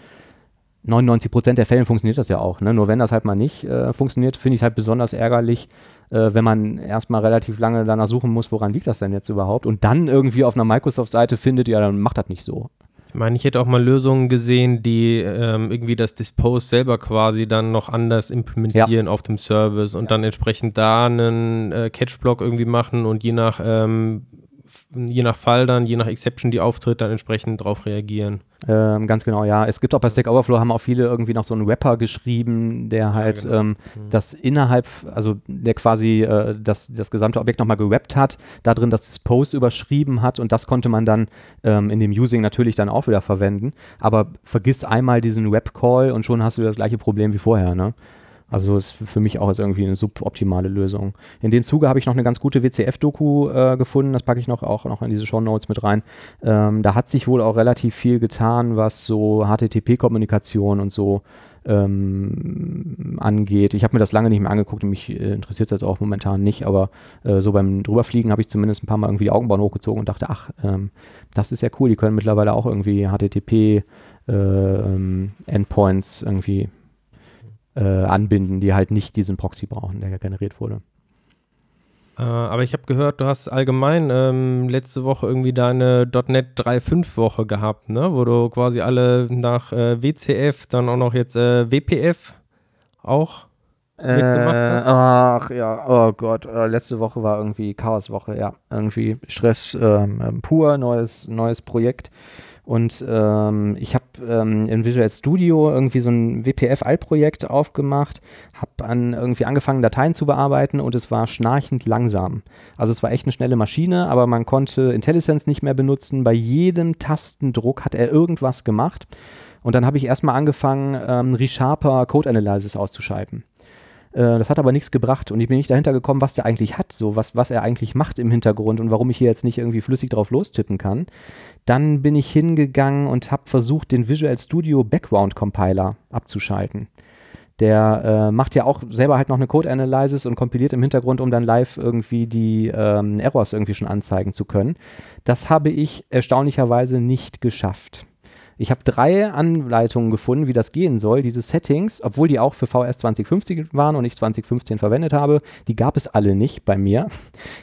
99% der Fällen funktioniert das ja auch. Ne? Nur wenn das halt mal nicht äh, funktioniert, finde ich es halt besonders ärgerlich, äh, wenn man erstmal relativ lange danach suchen muss, woran liegt das denn jetzt überhaupt und dann irgendwie auf einer Microsoft-Seite findet, ja, dann macht das nicht so. Ich meine, ich hätte auch mal Lösungen gesehen, die ähm, irgendwie das Dispose selber quasi dann noch anders implementieren auf dem Service und dann entsprechend da einen äh, Catch-Block irgendwie machen und je nach, ähm, je nach Fall dann, je nach Exception, die auftritt, dann entsprechend drauf reagieren. Ähm, ganz genau, ja. Es gibt auch bei Stack Overflow haben auch viele irgendwie noch so einen Rapper geschrieben, der halt genau. ähm, das innerhalb, also der quasi äh, das, das gesamte Objekt nochmal gerappt hat, da drin das Dispose überschrieben hat und das konnte man dann ähm, in dem Using natürlich dann auch wieder verwenden. Aber vergiss einmal diesen Web-Call und schon hast du das gleiche Problem wie vorher, ne? Also ist für mich auch irgendwie eine suboptimale Lösung. In dem Zuge habe ich noch eine ganz gute WCF-Doku äh, gefunden, das packe ich noch auch noch in diese Show Notes mit rein. Ähm, da hat sich wohl auch relativ viel getan, was so HTTP-Kommunikation und so ähm, angeht. Ich habe mir das lange nicht mehr angeguckt und mich äh, interessiert es jetzt auch momentan nicht, aber äh, so beim Drüberfliegen habe ich zumindest ein paar Mal irgendwie die Augenbrauen hochgezogen und dachte, ach, ähm, das ist ja cool, die können mittlerweile auch irgendwie HTTP äh, ähm, Endpoints irgendwie äh, anbinden, die halt nicht diesen Proxy brauchen, der ja generiert wurde. Äh, aber ich habe gehört, du hast allgemein ähm, letzte Woche irgendwie deine .NET 3.5 Woche gehabt, ne? wo du quasi alle nach äh, WCF, dann auch noch jetzt äh, WPF auch mitgemacht hast. ach ja, oh Gott, äh, letzte Woche war irgendwie Chaoswoche, ja, irgendwie Stress ähm, pur, neues, neues Projekt. Und ähm, ich habe ähm, in Visual Studio irgendwie so ein WPF-Alt-Projekt aufgemacht, habe an irgendwie angefangen, Dateien zu bearbeiten und es war schnarchend langsam. Also es war echt eine schnelle Maschine, aber man konnte IntelliSense nicht mehr benutzen. Bei jedem Tastendruck hat er irgendwas gemacht. Und dann habe ich erstmal angefangen, ähm, ReSharper Code Analysis auszuschalten. Äh, Das hat aber nichts gebracht und ich bin nicht dahinter gekommen, was der eigentlich hat, so was, was er eigentlich macht im Hintergrund und warum ich hier jetzt nicht irgendwie flüssig drauf lostippen kann. Dann bin ich hingegangen und habe versucht, den Visual Studio Background Compiler abzuschalten. Der äh, macht ja auch selber halt noch eine Code Analysis und kompiliert im Hintergrund, um dann live irgendwie die ähm, Errors irgendwie schon anzeigen zu können. Das habe ich erstaunlicherweise nicht geschafft. Ich habe drei Anleitungen gefunden, wie das gehen soll. Diese Settings, obwohl die auch für VS 2050 waren und ich 2015 verwendet habe, die gab es alle nicht bei mir.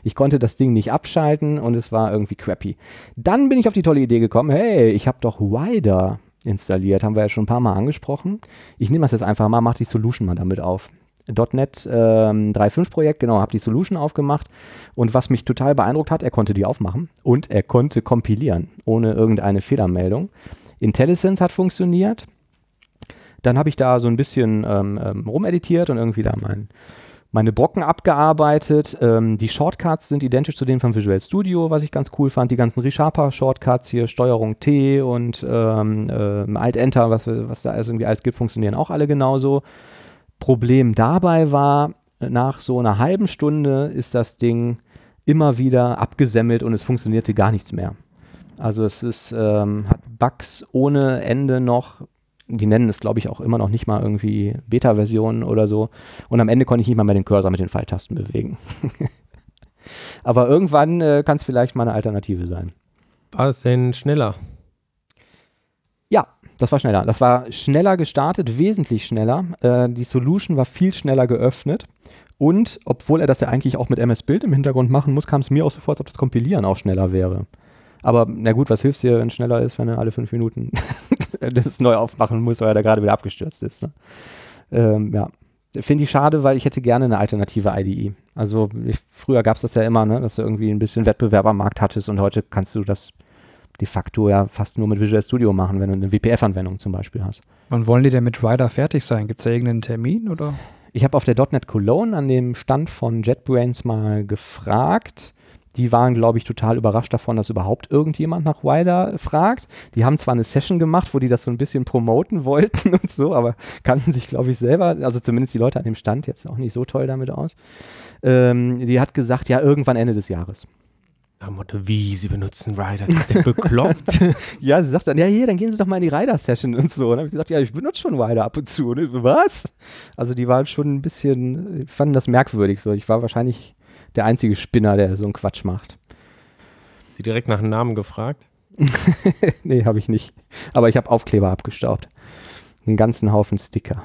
Ich konnte das Ding nicht abschalten und es war irgendwie crappy. Dann bin ich auf die tolle Idee gekommen, hey, ich habe doch Wider installiert, haben wir ja schon ein paar Mal angesprochen. Ich nehme das jetzt einfach mal, mache die Solution mal damit auf. .NET ähm, 3.5 Projekt, genau, habe die Solution aufgemacht und was mich total beeindruckt hat, er konnte die aufmachen und er konnte kompilieren, ohne irgendeine Fehlermeldung. IntelliSense hat funktioniert. Dann habe ich da so ein bisschen ähm, ähm, rumeditiert und irgendwie da mein, meine Brocken abgearbeitet. Ähm, die Shortcuts sind identisch zu denen von Visual Studio, was ich ganz cool fand. Die ganzen ReSharper-Shortcuts hier, Steuerung T und ähm, äh, Alt-Enter, was, was da irgendwie alles gibt, funktionieren auch alle genauso. Problem dabei war, nach so einer halben Stunde ist das Ding immer wieder abgesemmelt und es funktionierte gar nichts mehr. Also es ist, ähm, hat Bugs ohne Ende noch. Die nennen es, glaube ich, auch immer noch nicht mal irgendwie Beta-Versionen oder so. Und am Ende konnte ich nicht mal mehr den Cursor mit den Pfeiltasten bewegen. (laughs) Aber irgendwann äh, kann es vielleicht mal eine Alternative sein. War es denn schneller? Ja, das war schneller. Das war schneller gestartet, wesentlich schneller. Äh, die Solution war viel schneller geöffnet. Und obwohl er das ja eigentlich auch mit MS Build im Hintergrund machen muss, kam es mir auch so vor, als ob das Kompilieren auch schneller wäre. Aber na gut, was hilft dir, wenn es schneller ist, wenn er alle fünf Minuten (laughs) das neu aufmachen muss, weil er da gerade wieder abgestürzt ist. Ne? Ähm, ja. Finde ich schade, weil ich hätte gerne eine alternative IDE. Also ich, früher gab es das ja immer, ne, dass du irgendwie ein bisschen Wettbewerb am Markt hattest und heute kannst du das de facto ja fast nur mit Visual Studio machen, wenn du eine WPF-Anwendung zum Beispiel hast. Wann wollen die denn mit Rider fertig sein? Gibt es da irgendeinen Termin oder? Ich habe auf der .NET Cologne an dem Stand von JetBrains mal gefragt. Die waren, glaube ich, total überrascht davon, dass überhaupt irgendjemand nach Wider fragt. Die haben zwar eine Session gemacht, wo die das so ein bisschen promoten (laughs) wollten und so, aber kannten sich, glaube ich, selber, also zumindest die Leute an dem Stand, jetzt auch nicht so toll damit aus. Ähm, die hat gesagt, ja, irgendwann Ende des Jahres. Motto, wie, Sie benutzen Rider? Ist der bekloppt? (laughs) ja, sie sagt dann, ja, hier, dann gehen Sie doch mal in die Rider-Session und so. Und dann habe ich gesagt, ja, ich benutze schon Rider ab und zu. Und was? Also die waren schon ein bisschen, fanden das merkwürdig so. Ich war wahrscheinlich der einzige Spinner, der so einen Quatsch macht. Sie direkt nach dem Namen gefragt? (laughs) nee, habe ich nicht. Aber ich habe Aufkleber abgestaubt. Einen ganzen Haufen Sticker.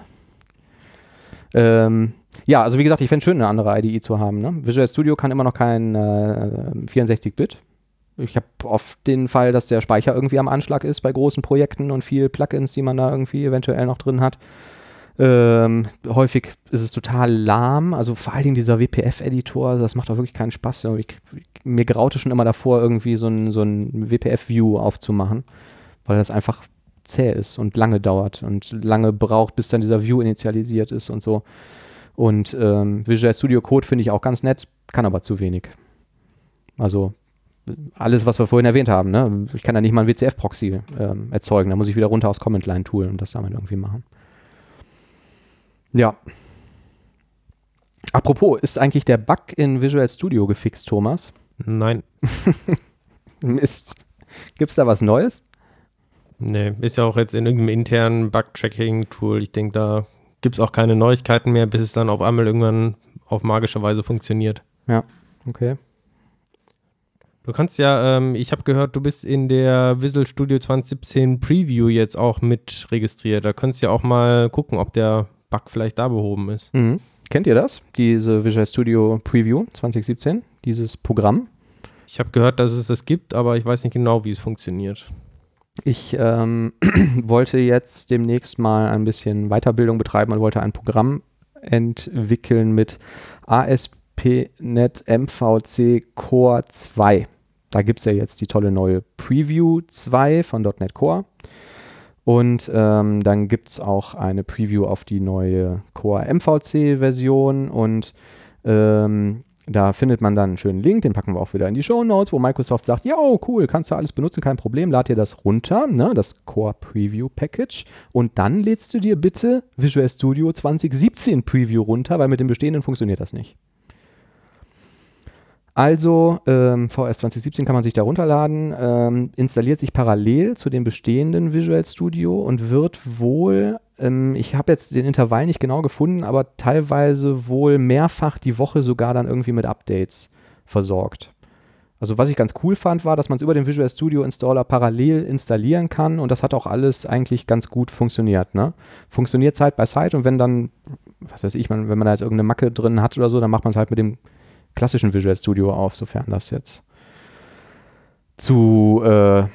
Ähm, ja, also wie gesagt, ich fände es schön, eine andere IDE zu haben. Ne? Visual Studio kann immer noch kein äh, 64-Bit. Ich habe oft den Fall, dass der Speicher irgendwie am Anschlag ist bei großen Projekten und viel Plugins, die man da irgendwie eventuell noch drin hat. Ähm, häufig ist es total lahm, also vor allen Dingen dieser WPF-Editor, das macht auch wirklich keinen Spaß. Ich, mir graute schon immer davor, irgendwie so ein, so ein WPF-View aufzumachen, weil das einfach zäh ist und lange dauert und lange braucht, bis dann dieser View initialisiert ist und so. Und ähm, Visual Studio Code finde ich auch ganz nett, kann aber zu wenig. Also alles, was wir vorhin erwähnt haben, ne? ich kann da nicht mal einen WCF-Proxy ähm, erzeugen, da muss ich wieder runter aus Command-Line-Tool und das damit irgendwie machen. Ja. Apropos, ist eigentlich der Bug in Visual Studio gefixt, Thomas? Nein. (laughs) Mist. Gibt es da was Neues? Nee, ist ja auch jetzt in irgendeinem internen Bug-Tracking-Tool. Ich denke, da gibt es auch keine Neuigkeiten mehr, bis es dann auf einmal irgendwann auf magische Weise funktioniert. Ja, okay. Du kannst ja, ähm, ich habe gehört, du bist in der Visual Studio 2017 Preview jetzt auch mit registriert. Da könntest du ja auch mal gucken, ob der Bug vielleicht da behoben ist. Mhm. Kennt ihr das? Diese Visual Studio Preview 2017, dieses Programm? Ich habe gehört, dass es das gibt, aber ich weiß nicht genau, wie es funktioniert. Ich ähm, (clears throat) wollte jetzt demnächst mal ein bisschen Weiterbildung betreiben und wollte ein Programm entwickeln mit ASP.NET MVC Core 2. Da gibt es ja jetzt die tolle neue Preview 2 von .NET Core. Und ähm, dann gibt es auch eine Preview auf die neue Core MVC-Version und ähm, da findet man dann einen schönen Link, den packen wir auch wieder in die Show Notes, wo Microsoft sagt, ja, cool, kannst du alles benutzen, kein Problem, lad dir das runter, ne, das Core Preview Package und dann lädst du dir bitte Visual Studio 2017 Preview runter, weil mit dem bestehenden funktioniert das nicht. Also ähm, VS 2017 kann man sich da runterladen, ähm, installiert sich parallel zu dem bestehenden Visual Studio und wird wohl, ähm, ich habe jetzt den Intervall nicht genau gefunden, aber teilweise wohl mehrfach die Woche sogar dann irgendwie mit Updates versorgt. Also was ich ganz cool fand, war, dass man es über den Visual Studio Installer parallel installieren kann und das hat auch alles eigentlich ganz gut funktioniert. Ne? Funktioniert Side by Side und wenn dann, was weiß ich, man, wenn man da jetzt irgendeine Macke drin hat oder so, dann macht man es halt mit dem klassischen Visual Studio auf, sofern das jetzt zu, äh,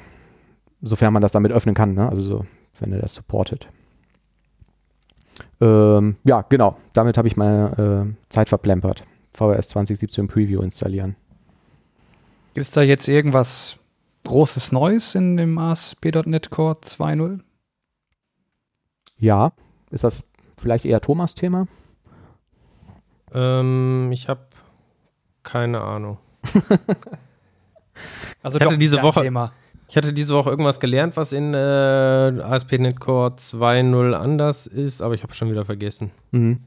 sofern man das damit öffnen kann, ne? also so, wenn er das supportet. Ähm, ja, genau, damit habe ich meine äh, Zeit verplempert. VRS 2017 Preview installieren. Gibt es da jetzt irgendwas Großes Neues in dem ASP.NET Core 2.0? Ja, ist das vielleicht eher Thomas Thema? Ähm, ich habe keine Ahnung. (laughs) also ich hatte diese Woche, Thema. Ich hatte diese Woche irgendwas gelernt, was in äh, ASP.NET Core 2.0 anders ist, aber ich habe schon wieder vergessen. Mhm.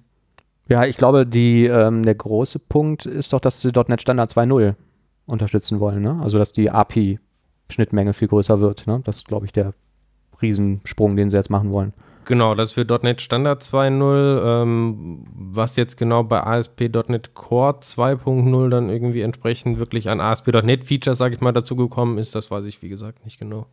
Ja, ich glaube, die, ähm, der große Punkt ist doch, dass sie .NET Standard 2.0 unterstützen wollen. Ne? Also, dass die API-Schnittmenge viel größer wird. Ne? Das ist, glaube ich, der Riesensprung, den sie jetzt machen wollen. Genau, das ist für .NET Standard 2.0. Ähm, was jetzt genau bei ASP.NET Core 2.0 dann irgendwie entsprechend wirklich an ASP.NET Features, sage ich mal, dazugekommen ist, das weiß ich, wie gesagt, nicht genau.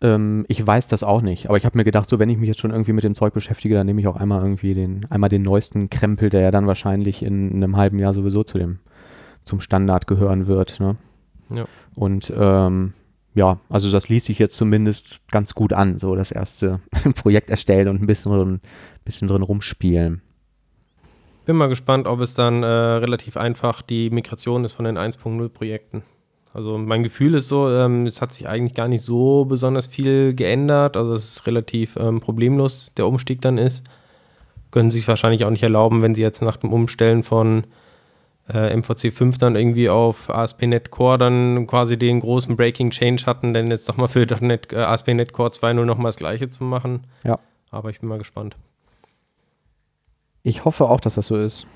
Ähm, ich weiß das auch nicht, aber ich habe mir gedacht, so wenn ich mich jetzt schon irgendwie mit dem Zeug beschäftige, dann nehme ich auch einmal irgendwie den, einmal den neuesten Krempel, der ja dann wahrscheinlich in, in einem halben Jahr sowieso zu dem, zum Standard gehören wird. Ne? Ja. Und ähm, ja, also das ließ sich jetzt zumindest ganz gut an, so das erste (laughs) Projekt erstellen und ein bisschen, ein bisschen drin rumspielen. Bin mal gespannt, ob es dann äh, relativ einfach die Migration ist von den 1.0 Projekten. Also mein Gefühl ist so, ähm, es hat sich eigentlich gar nicht so besonders viel geändert. Also es ist relativ ähm, problemlos, der Umstieg dann ist. Können sich wahrscheinlich auch nicht erlauben, wenn sie jetzt nach dem Umstellen von äh, MVC 5 dann irgendwie auf ASP.NET Core dann quasi den großen Breaking Change hatten, denn jetzt nochmal für (laughs) .NET, äh, ASP.NET Core 2.0 nochmal das gleiche zu machen. Ja. Aber ich bin mal gespannt. Ich hoffe auch, dass das so ist.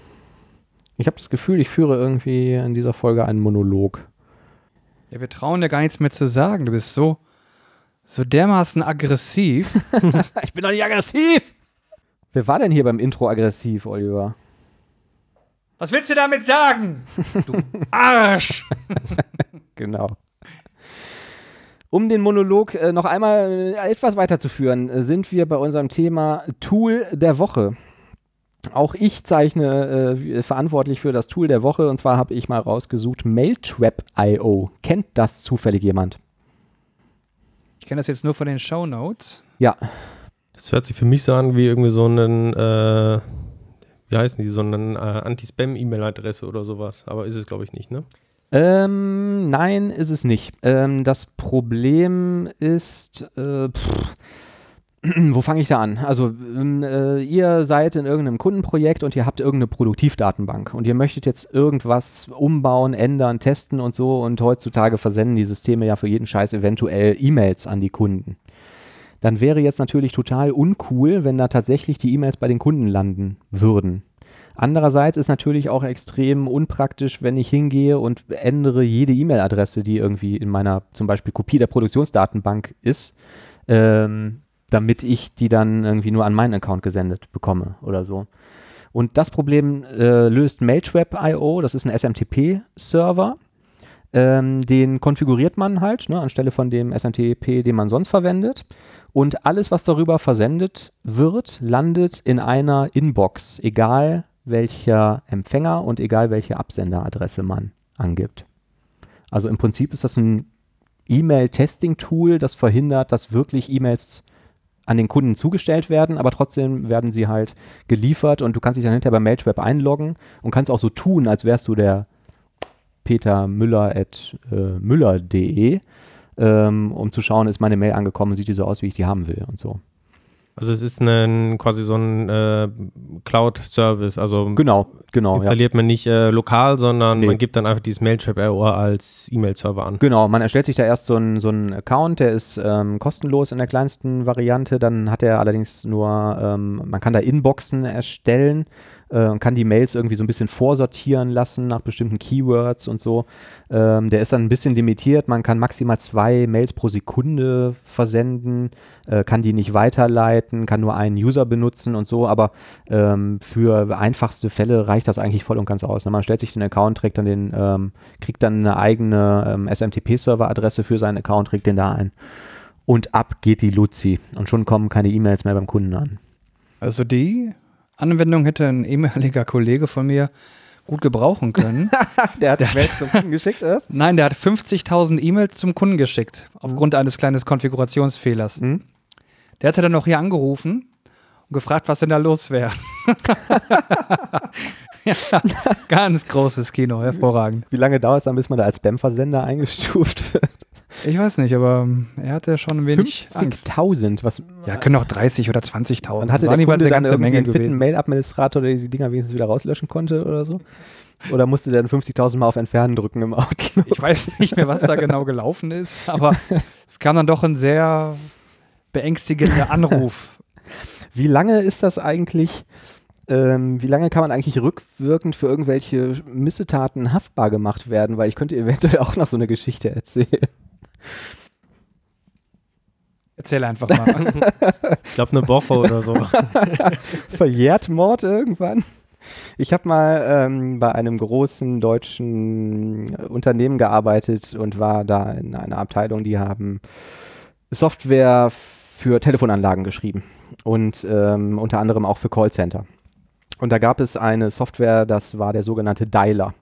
Ich habe das Gefühl, ich führe irgendwie in dieser Folge einen Monolog. Ja, wir trauen dir gar nichts mehr zu sagen. Du bist so, so dermaßen aggressiv. (laughs) ich bin doch nicht aggressiv! Wer war denn hier beim Intro aggressiv, Oliver? Was willst du damit sagen? Du Arsch! (laughs) genau. Um den Monolog äh, noch einmal äh, etwas weiterzuführen, äh, sind wir bei unserem Thema Tool der Woche. Auch ich zeichne äh, verantwortlich für das Tool der Woche und zwar habe ich mal rausgesucht Mailtrap.io. Kennt das zufällig jemand? Ich kenne das jetzt nur von den Show Notes. Ja. Das hört sich für mich so an wie irgendwie so einen äh, wie heißen die, so eine äh, Anti-Spam-E-Mail-Adresse oder sowas. Aber ist es, glaube ich, nicht, ne? Ähm, nein, ist es nicht. Ähm, das Problem ist, äh, pff, (clears throat) wo fange ich da an? Also, äh, ihr seid in irgendeinem Kundenprojekt und ihr habt irgendeine Produktivdatenbank und ihr möchtet jetzt irgendwas umbauen, ändern, testen und so und heutzutage versenden die Systeme ja für jeden Scheiß eventuell E-Mails an die Kunden dann wäre jetzt natürlich total uncool, wenn da tatsächlich die E-Mails bei den Kunden landen würden. Andererseits ist natürlich auch extrem unpraktisch, wenn ich hingehe und ändere jede E-Mail-Adresse, die irgendwie in meiner zum Beispiel Kopie der Produktionsdatenbank ist, ähm, damit ich die dann irgendwie nur an meinen Account gesendet bekomme oder so. Und das Problem äh, löst Mailtrap.io, das ist ein SMTP-Server. Ähm, den konfiguriert man halt, ne, anstelle von dem SMTP, den man sonst verwendet. Und alles, was darüber versendet wird, landet in einer Inbox, egal welcher Empfänger und egal welche Absenderadresse man angibt. Also im Prinzip ist das ein E-Mail-Testing-Tool, das verhindert, dass wirklich E-Mails an den Kunden zugestellt werden, aber trotzdem werden sie halt geliefert und du kannst dich dann hinterher bei Mailtrap einloggen und kannst auch so tun, als wärst du der Peter Müller at äh, müller.de ähm, um zu schauen, ist meine Mail angekommen, sieht die so aus, wie ich die haben will und so. Also es ist ein, quasi so ein äh, Cloud-Service, also genau, genau, installiert ja. man nicht äh, lokal, sondern nee. man gibt dann einfach dieses Mailtrap-RO als E-Mail-Server an. Genau, man erstellt sich da erst so einen so Account, der ist ähm, kostenlos in der kleinsten Variante, dann hat er allerdings nur, ähm, man kann da Inboxen erstellen äh, und kann die Mails irgendwie so ein bisschen vorsortieren lassen nach bestimmten Keywords und so. Ähm, der ist dann ein bisschen limitiert. Man kann maximal zwei Mails pro Sekunde versenden, äh, kann die nicht weiterleiten, kann nur einen User benutzen und so. Aber ähm, für einfachste Fälle reicht das eigentlich voll und ganz aus. Ne? Man stellt sich den Account, trägt dann den, ähm, kriegt dann eine eigene ähm, SMTP-Server-Adresse für seinen Account, trägt den da ein. Und ab geht die Luzi. Und schon kommen keine E-Mails mehr beim Kunden an. Also die Anwendung hätte ein ehemaliger Kollege von mir gut gebrauchen können. (laughs) der hat Der hat- Mails zum Kunden geschickt erst? Nein, der hat 50.000 E-Mails zum Kunden geschickt, aufgrund eines kleinen Konfigurationsfehlers. Mhm. Der hatte dann noch hier angerufen und gefragt, was denn da los wäre. (laughs) (laughs) ja, ganz großes Kino, hervorragend. Wie lange dauert es dann, bis man da als Spam-Versender eingestuft wird? Ich weiß nicht, aber ähm, er hatte schon ein wenig Angst. 50.000, was Ja, können auch 30 oder 20.000. Und hatte der Kunde eine dann ganze irgendwie Menge einen fitten. Mail-Administrator, der die Dinger wenigstens wieder rauslöschen konnte oder so? Oder musste der dann 50.000 Mal auf Entfernen drücken im Outlook? Ich weiß nicht mehr, was da genau gelaufen ist, aber (laughs) es kam dann doch ein sehr beängstigender Anruf. Wie lange ist das eigentlich, ähm, wie lange kann man eigentlich rückwirkend für irgendwelche Missetaten haftbar gemacht werden? Weil ich könnte eventuell auch noch so eine Geschichte erzählen. Erzähl einfach mal. Ich glaube, eine Woche oder so. (laughs) Verjährt Mord irgendwann? Ich habe mal ähm, bei einem großen deutschen Unternehmen gearbeitet und war da in einer Abteilung, die haben Software für Telefonanlagen geschrieben und ähm, unter anderem auch für Callcenter. Und da gab es eine Software, das war der sogenannte Dialer.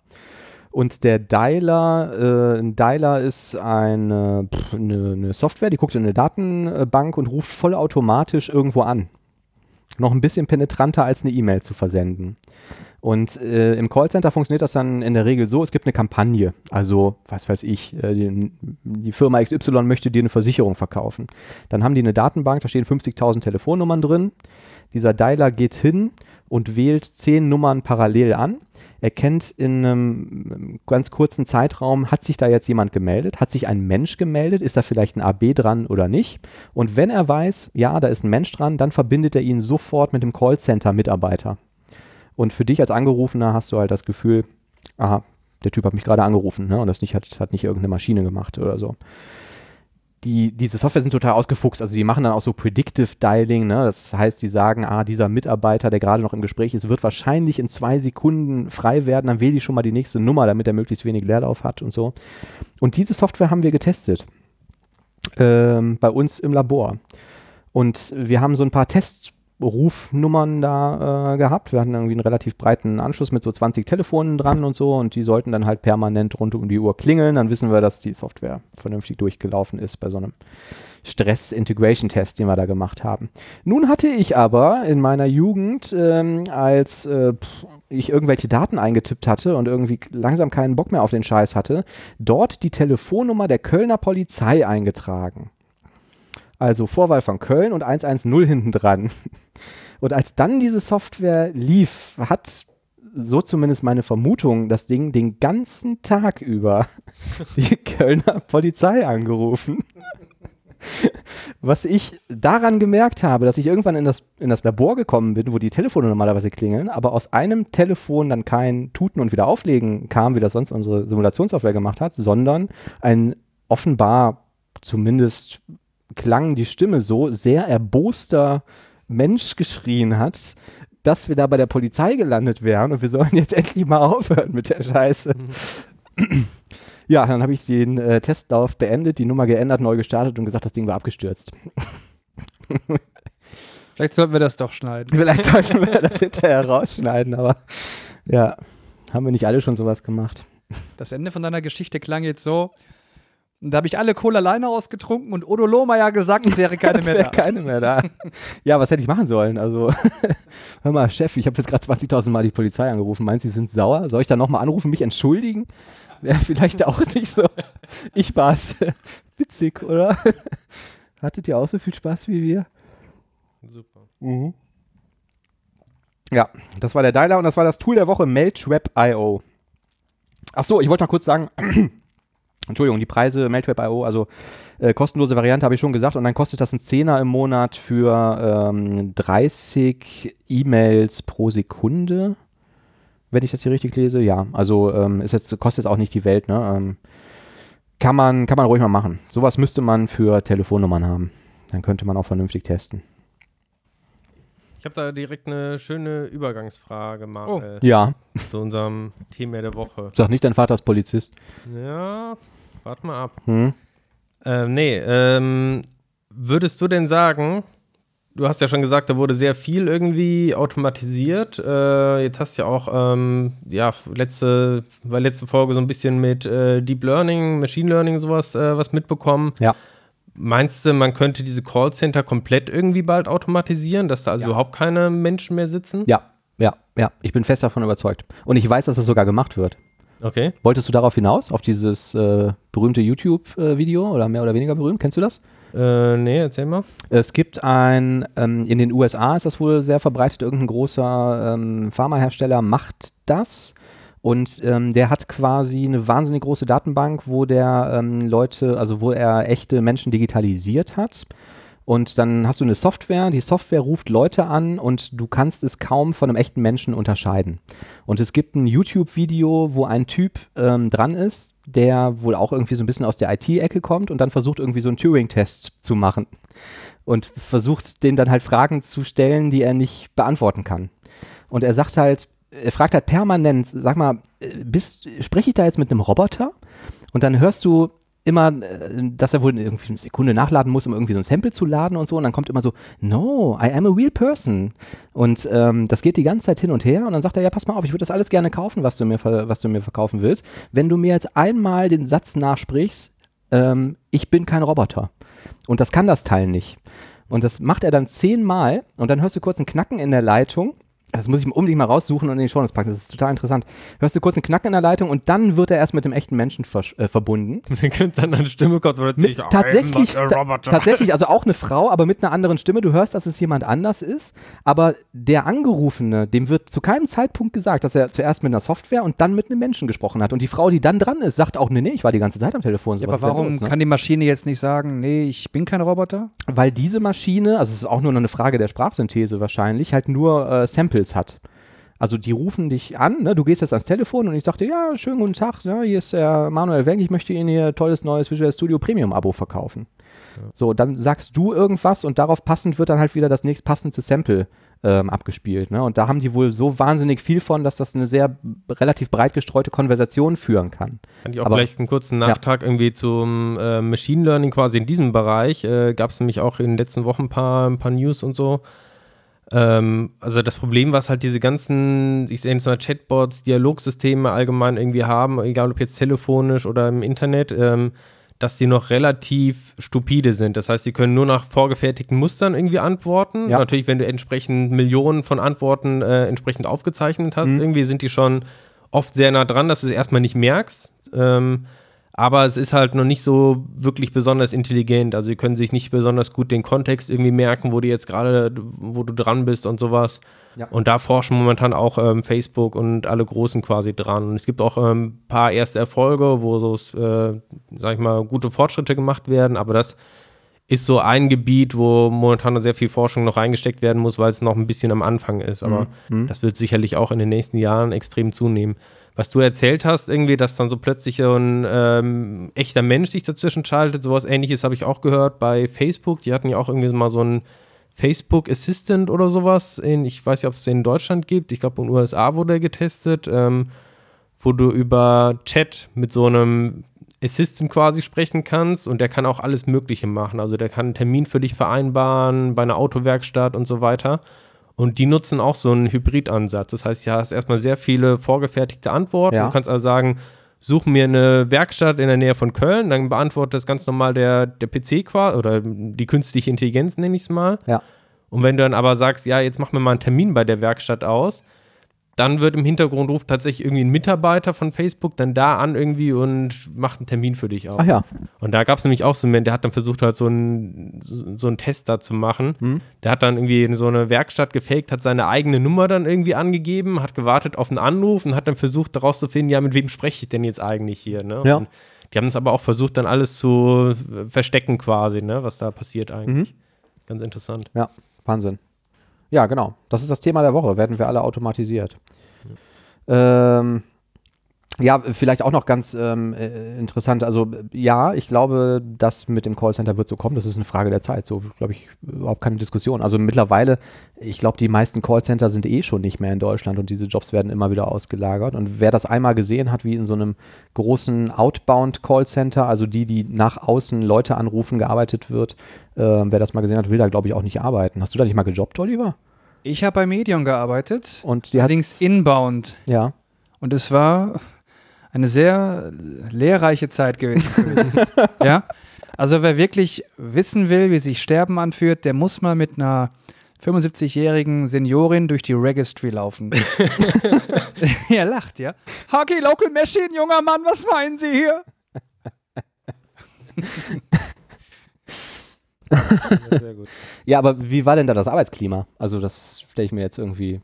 Und der Dialer, äh, ein Dialer ist eine, pff, eine, eine Software, die guckt in eine Datenbank und ruft vollautomatisch irgendwo an. Noch ein bisschen penetranter als eine E-Mail zu versenden. Und äh, im Callcenter funktioniert das dann in der Regel so, es gibt eine Kampagne. Also, was weiß ich, äh, die, die Firma XY möchte dir eine Versicherung verkaufen. Dann haben die eine Datenbank, da stehen 50.000 Telefonnummern drin. Dieser Dialer geht hin und wählt zehn Nummern parallel an. Erkennt in einem ganz kurzen Zeitraum, hat sich da jetzt jemand gemeldet? Hat sich ein Mensch gemeldet? Ist da vielleicht ein AB dran oder nicht? Und wenn er weiß, ja, da ist ein Mensch dran, dann verbindet er ihn sofort mit dem Callcenter-Mitarbeiter. Und für dich als Angerufener hast du halt das Gefühl, aha, der Typ hat mich gerade angerufen, ne? Und das nicht, hat, hat nicht irgendeine Maschine gemacht oder so. Die, diese Software sind total ausgefuchst, also die machen dann auch so Predictive Dialing, ne? Das heißt, die sagen, ah, dieser Mitarbeiter, der gerade noch im Gespräch ist, wird wahrscheinlich in zwei Sekunden frei werden, dann wähle ich schon mal die nächste Nummer, damit er möglichst wenig Leerlauf hat und so. Und diese Software haben wir getestet. Ähm, bei uns im Labor. Und wir haben so ein paar Testrufnummern da äh, gehabt. Wir hatten irgendwie einen relativ breiten Anschluss mit so 20 Telefonen dran und so und die sollten dann halt permanent rund um die Uhr klingeln. Dann wissen wir, dass die Software vernünftig durchgelaufen ist bei so einem Stress-Integration-Test, den wir da gemacht haben. Nun hatte ich aber in meiner Jugend, ähm, als äh, ich irgendwelche Daten eingetippt hatte und irgendwie langsam keinen Bock mehr auf den Scheiß hatte, dort die Telefonnummer der Kölner Polizei eingetragen. Also Vorwahl von Köln und 110 hinten dran. (laughs) Und als dann diese Software lief, hat so zumindest meine Vermutung, das Ding den ganzen Tag über (laughs) die Kölner Polizei angerufen. (laughs) Was ich daran gemerkt habe, dass ich irgendwann in das, in das Labor gekommen bin, wo die Telefone normalerweise klingeln, aber aus einem Telefon dann kein Tuten und wieder auflegen kam, wie das sonst unsere Simulationssoftware gemacht hat, sondern ein offenbar zumindest klang die Stimme so sehr erboster Mensch geschrien hat, dass wir da bei der Polizei gelandet wären und wir sollen jetzt (laughs) endlich mal aufhören mit der Scheiße. (clears throat) Ja, dann habe ich den äh, Testlauf beendet, die Nummer geändert, neu gestartet und gesagt, das Ding war abgestürzt. (laughs) Vielleicht sollten wir das doch schneiden. Vielleicht sollten wir das hinterher rausschneiden, aber ja, haben wir nicht alle schon sowas gemacht. Das Ende von deiner Geschichte klang jetzt so. Da habe ich alle Cola alleine ausgetrunken und Odo Lohmeier gesagt, es wäre keine (laughs) Es mehr wäre da. keine mehr da. (laughs) ja, was hätte ich machen sollen? Also, (laughs) hör mal, Chef, ich habe jetzt gerade 20.000 Mal die Polizei angerufen. Meinst du, sie sind sauer? Soll ich da nochmal anrufen, mich entschuldigen? Wäre vielleicht auch nicht so. Ich war's. Witzig, oder? Hattet ihr auch so viel Spaß wie wir? Super. Ja, das war der Dialer und das war das Tool der Woche, Mailtrap.io. Ach so, ich wollte noch kurz sagen, (clears throat) Entschuldigung, die Preise Mailtrap.io, also äh, kostenlose Variante habe ich schon gesagt und dann kostet das ein Zehner im Monat für ähm, 30 E-Mails pro Sekunde, wenn ich das hier richtig lese. Ja, also ähm, ist jetzt, kostet jetzt auch nicht die Welt, ne? Ähm, kann, man, kann man ruhig mal machen. Sowas müsste man für Telefonnummern haben. Dann könnte man auch vernünftig testen. Ich habe da direkt eine schöne Übergangsfrage, Marcel, Ja, zu unserem Thema der Woche. sag nicht, dein Vater ist Polizist. Ja, warte mal ab. Hm? Ähm, nee, ähm, würdest du denn sagen, du hast ja schon gesagt, da wurde sehr viel irgendwie automatisiert. Äh, jetzt hast du ja auch, ähm, ja, letzte, bei letzte Folge so ein bisschen mit äh, Deep Learning, Machine Learning sowas äh, was mitbekommen. Ja. Meinst du, man könnte diese Callcenter komplett irgendwie bald automatisieren, dass da also Ja. überhaupt keine Menschen mehr sitzen? Ja, ja, ja. Ich bin fest davon überzeugt. Und ich weiß, dass das sogar gemacht wird. Okay. Wolltest du darauf hinaus, auf dieses äh, berühmte YouTube-Video oder mehr oder weniger berühmt? Kennst du das? Äh, nee, erzähl mal. Es gibt ein, ähm, in den USA ist das wohl sehr verbreitet, irgendein großer ähm, Pharmahersteller macht das. Und ähm, der hat quasi eine wahnsinnig große Datenbank, wo der ähm, Leute, also wo er echte Menschen digitalisiert hat. Und dann hast du eine Software, die Software ruft Leute an und du kannst es kaum von einem echten Menschen unterscheiden. Und es gibt ein YouTube-Video, wo ein Typ ähm, dran ist, der wohl auch irgendwie so ein bisschen aus der IT-Ecke kommt und dann versucht irgendwie so einen Turing-Test zu machen und versucht den dann halt Fragen zu stellen, die er nicht beantworten kann. Und er sagt halt, er fragt halt permanent, sag mal, äh, bist, spreche ich da jetzt mit einem Roboter? Und dann hörst du immer, äh, dass er wohl irgendwie eine Sekunde nachladen muss, um irgendwie so ein Sample zu laden und so. Und dann kommt immer so, no, I am a real person. Und ähm, das geht die ganze Zeit hin und her. Und dann sagt er, ja, pass mal auf, ich würde das alles gerne kaufen, was du mir, was du mir verkaufen willst. Wenn du mir jetzt einmal den Satz nachsprichst, ähm, ich bin kein Roboter. Und das kann das Teil nicht. Und das macht er dann zehnmal und dann hörst du kurz ein Knacken in der Leitung. Das muss ich unbedingt mal raussuchen und in die Shownotes packen. Das ist total interessant. Hörst du kurz einen Knacken in der Leitung und dann wird er erst mit dem echten Menschen äh, verbunden. (laughs) Dann könnte dann eine Stimme kommt Mit, tatsächlich, ta tatsächlich, (laughs) also auch eine Frau, aber mit einer anderen Stimme. Du hörst, dass es jemand anders ist, aber der Angerufene, dem wird zu keinem Zeitpunkt gesagt, dass er zuerst mit einer Software und dann mit einem Menschen gesprochen hat. Und die Frau, die dann dran ist, sagt auch, nee, nee, ich war die ganze Zeit am Telefon. So, Ja, aber warum los, ne? kann die Maschine jetzt nicht sagen, nee, ich bin kein Roboter? Weil diese Maschine, also es ist auch nur noch eine Frage der Sprachsynthese wahrscheinlich, halt nur äh, Samples hat. Also die rufen dich an, ne? du gehst jetzt ans Telefon und ich sagte, ja, schönen guten Tag, ne? hier ist der Manuel Wenk, ich möchte Ihnen hier tolles neues Visual Studio Premium Abo verkaufen. So, dann sagst du irgendwas und darauf passend wird dann halt wieder das nächstpassendste Sample ähm, abgespielt. Ne? Und da haben die wohl so wahnsinnig viel von, dass das eine sehr relativ breit gestreute Konversation führen kann. Kann ich auch Aber- vielleicht einen kurzen Nachtrag irgendwie zum äh, Machine Learning quasi in diesem Bereich. Äh, Gab es nämlich auch in den letzten Wochen ein paar, ein paar News und so. Ähm, also das Problem, was halt diese ganzen, ich sehe jetzt mal Chatbots, Dialogsysteme allgemein irgendwie haben, egal ob jetzt telefonisch oder im Internet, ähm, dass die noch relativ stupide sind. Das heißt, sie können nur nach vorgefertigten Mustern irgendwie antworten. Ja. Natürlich, wenn du entsprechend Millionen von Antworten äh, entsprechend aufgezeichnet hast, Mhm. irgendwie sind die schon oft sehr nah dran, dass du es erstmal nicht merkst. Ähm, aber es ist halt noch nicht so wirklich besonders intelligent. Also sie können sich nicht besonders gut den Kontext irgendwie merken, wo du jetzt gerade, wo du dran bist und sowas. Ja. Und da forschen momentan auch ähm, Facebook und alle Großen quasi dran. Und es gibt auch ein ähm, paar erste Erfolge, wo so, äh, sag ich mal, gute Fortschritte gemacht werden. Aber das ist so ein Gebiet, wo momentan noch sehr viel Forschung noch reingesteckt werden muss, weil es noch ein bisschen am Anfang ist. Aber Mhm. das wird sicherlich auch in den nächsten Jahren extrem zunehmen. Was du erzählt hast, irgendwie, dass dann so plötzlich so ein ähm, echter Mensch sich dazwischen schaltet, sowas ähnliches habe ich auch gehört bei Facebook. Die hatten ja auch irgendwie mal so einen Facebook Assistant oder sowas. In, ich weiß nicht, ob es den in Deutschland gibt. Ich glaube, in den USA wurde er getestet, ähm, wo du über Chat mit so einem Assistant quasi sprechen kannst und der kann auch alles Mögliche machen. Also der kann einen Termin für dich vereinbaren bei einer Autowerkstatt und so weiter. Und die nutzen auch so einen Hybridansatz. Das heißt, du hast erstmal sehr viele vorgefertigte Antworten. Ja. Du kannst also sagen, such mir eine Werkstatt in der Nähe von Köln, dann beantwortet das ganz normal der, der PC quasi oder die künstliche Intelligenz, nenne ich es mal. Ja. Und wenn du dann aber sagst, ja, jetzt mach mir mal einen Termin bei der Werkstatt aus, dann wird im Hintergrund ruft tatsächlich irgendwie ein Mitarbeiter von Facebook dann da an irgendwie und macht einen Termin für dich aus. Ach ja. Und da gab es nämlich auch so einen Moment, der hat dann versucht, halt so einen, so, einen Test da zu machen. Mhm. Der hat dann irgendwie in so eine Werkstatt gefaked, hat seine eigene Nummer dann irgendwie angegeben, hat gewartet auf einen Anruf und hat dann versucht, daraus zu finden, ja, mit wem spreche ich denn jetzt eigentlich hier, ne? Ja. Und Die haben es aber auch versucht, dann alles zu äh, verstecken quasi, ne, was da passiert eigentlich. Ganz interessant. Ja, Wahnsinn. Ja, genau. Das ist das Thema der Woche. Werden wir alle automatisiert. Ähm, ja, vielleicht auch noch ganz ähm, äh, interessant. Also ja, ich glaube, das mit dem Callcenter wird so kommen. Das ist eine Frage der Zeit. So, glaube ich, überhaupt keine Diskussion. Also mittlerweile, ich glaube, die meisten Callcenter sind eh schon nicht mehr in Deutschland und diese Jobs werden immer wieder ausgelagert. Und wer das einmal gesehen hat, wie in so einem großen Outbound-Callcenter, also die, die nach außen Leute anrufen, gearbeitet wird, äh, wer das mal gesehen hat, will da, glaube ich, auch nicht arbeiten. Hast du da nicht mal gejobbt, Oliver? Ich habe bei Medion gearbeitet, Und die allerdings inbound. Ja. Und es war eine sehr lehrreiche Zeit gewesen. (laughs) ja? Also wer wirklich wissen will, wie sich Sterben anfühlt, der muss mal mit einer 75-jährigen Seniorin durch die Registry laufen. (laughs) (laughs) er lacht, ja. Hockey Local Machine, junger Mann, was meinen Sie hier? sehr gut. Ja, aber wie war denn da das Arbeitsklima? Also das stelle ich mir jetzt irgendwie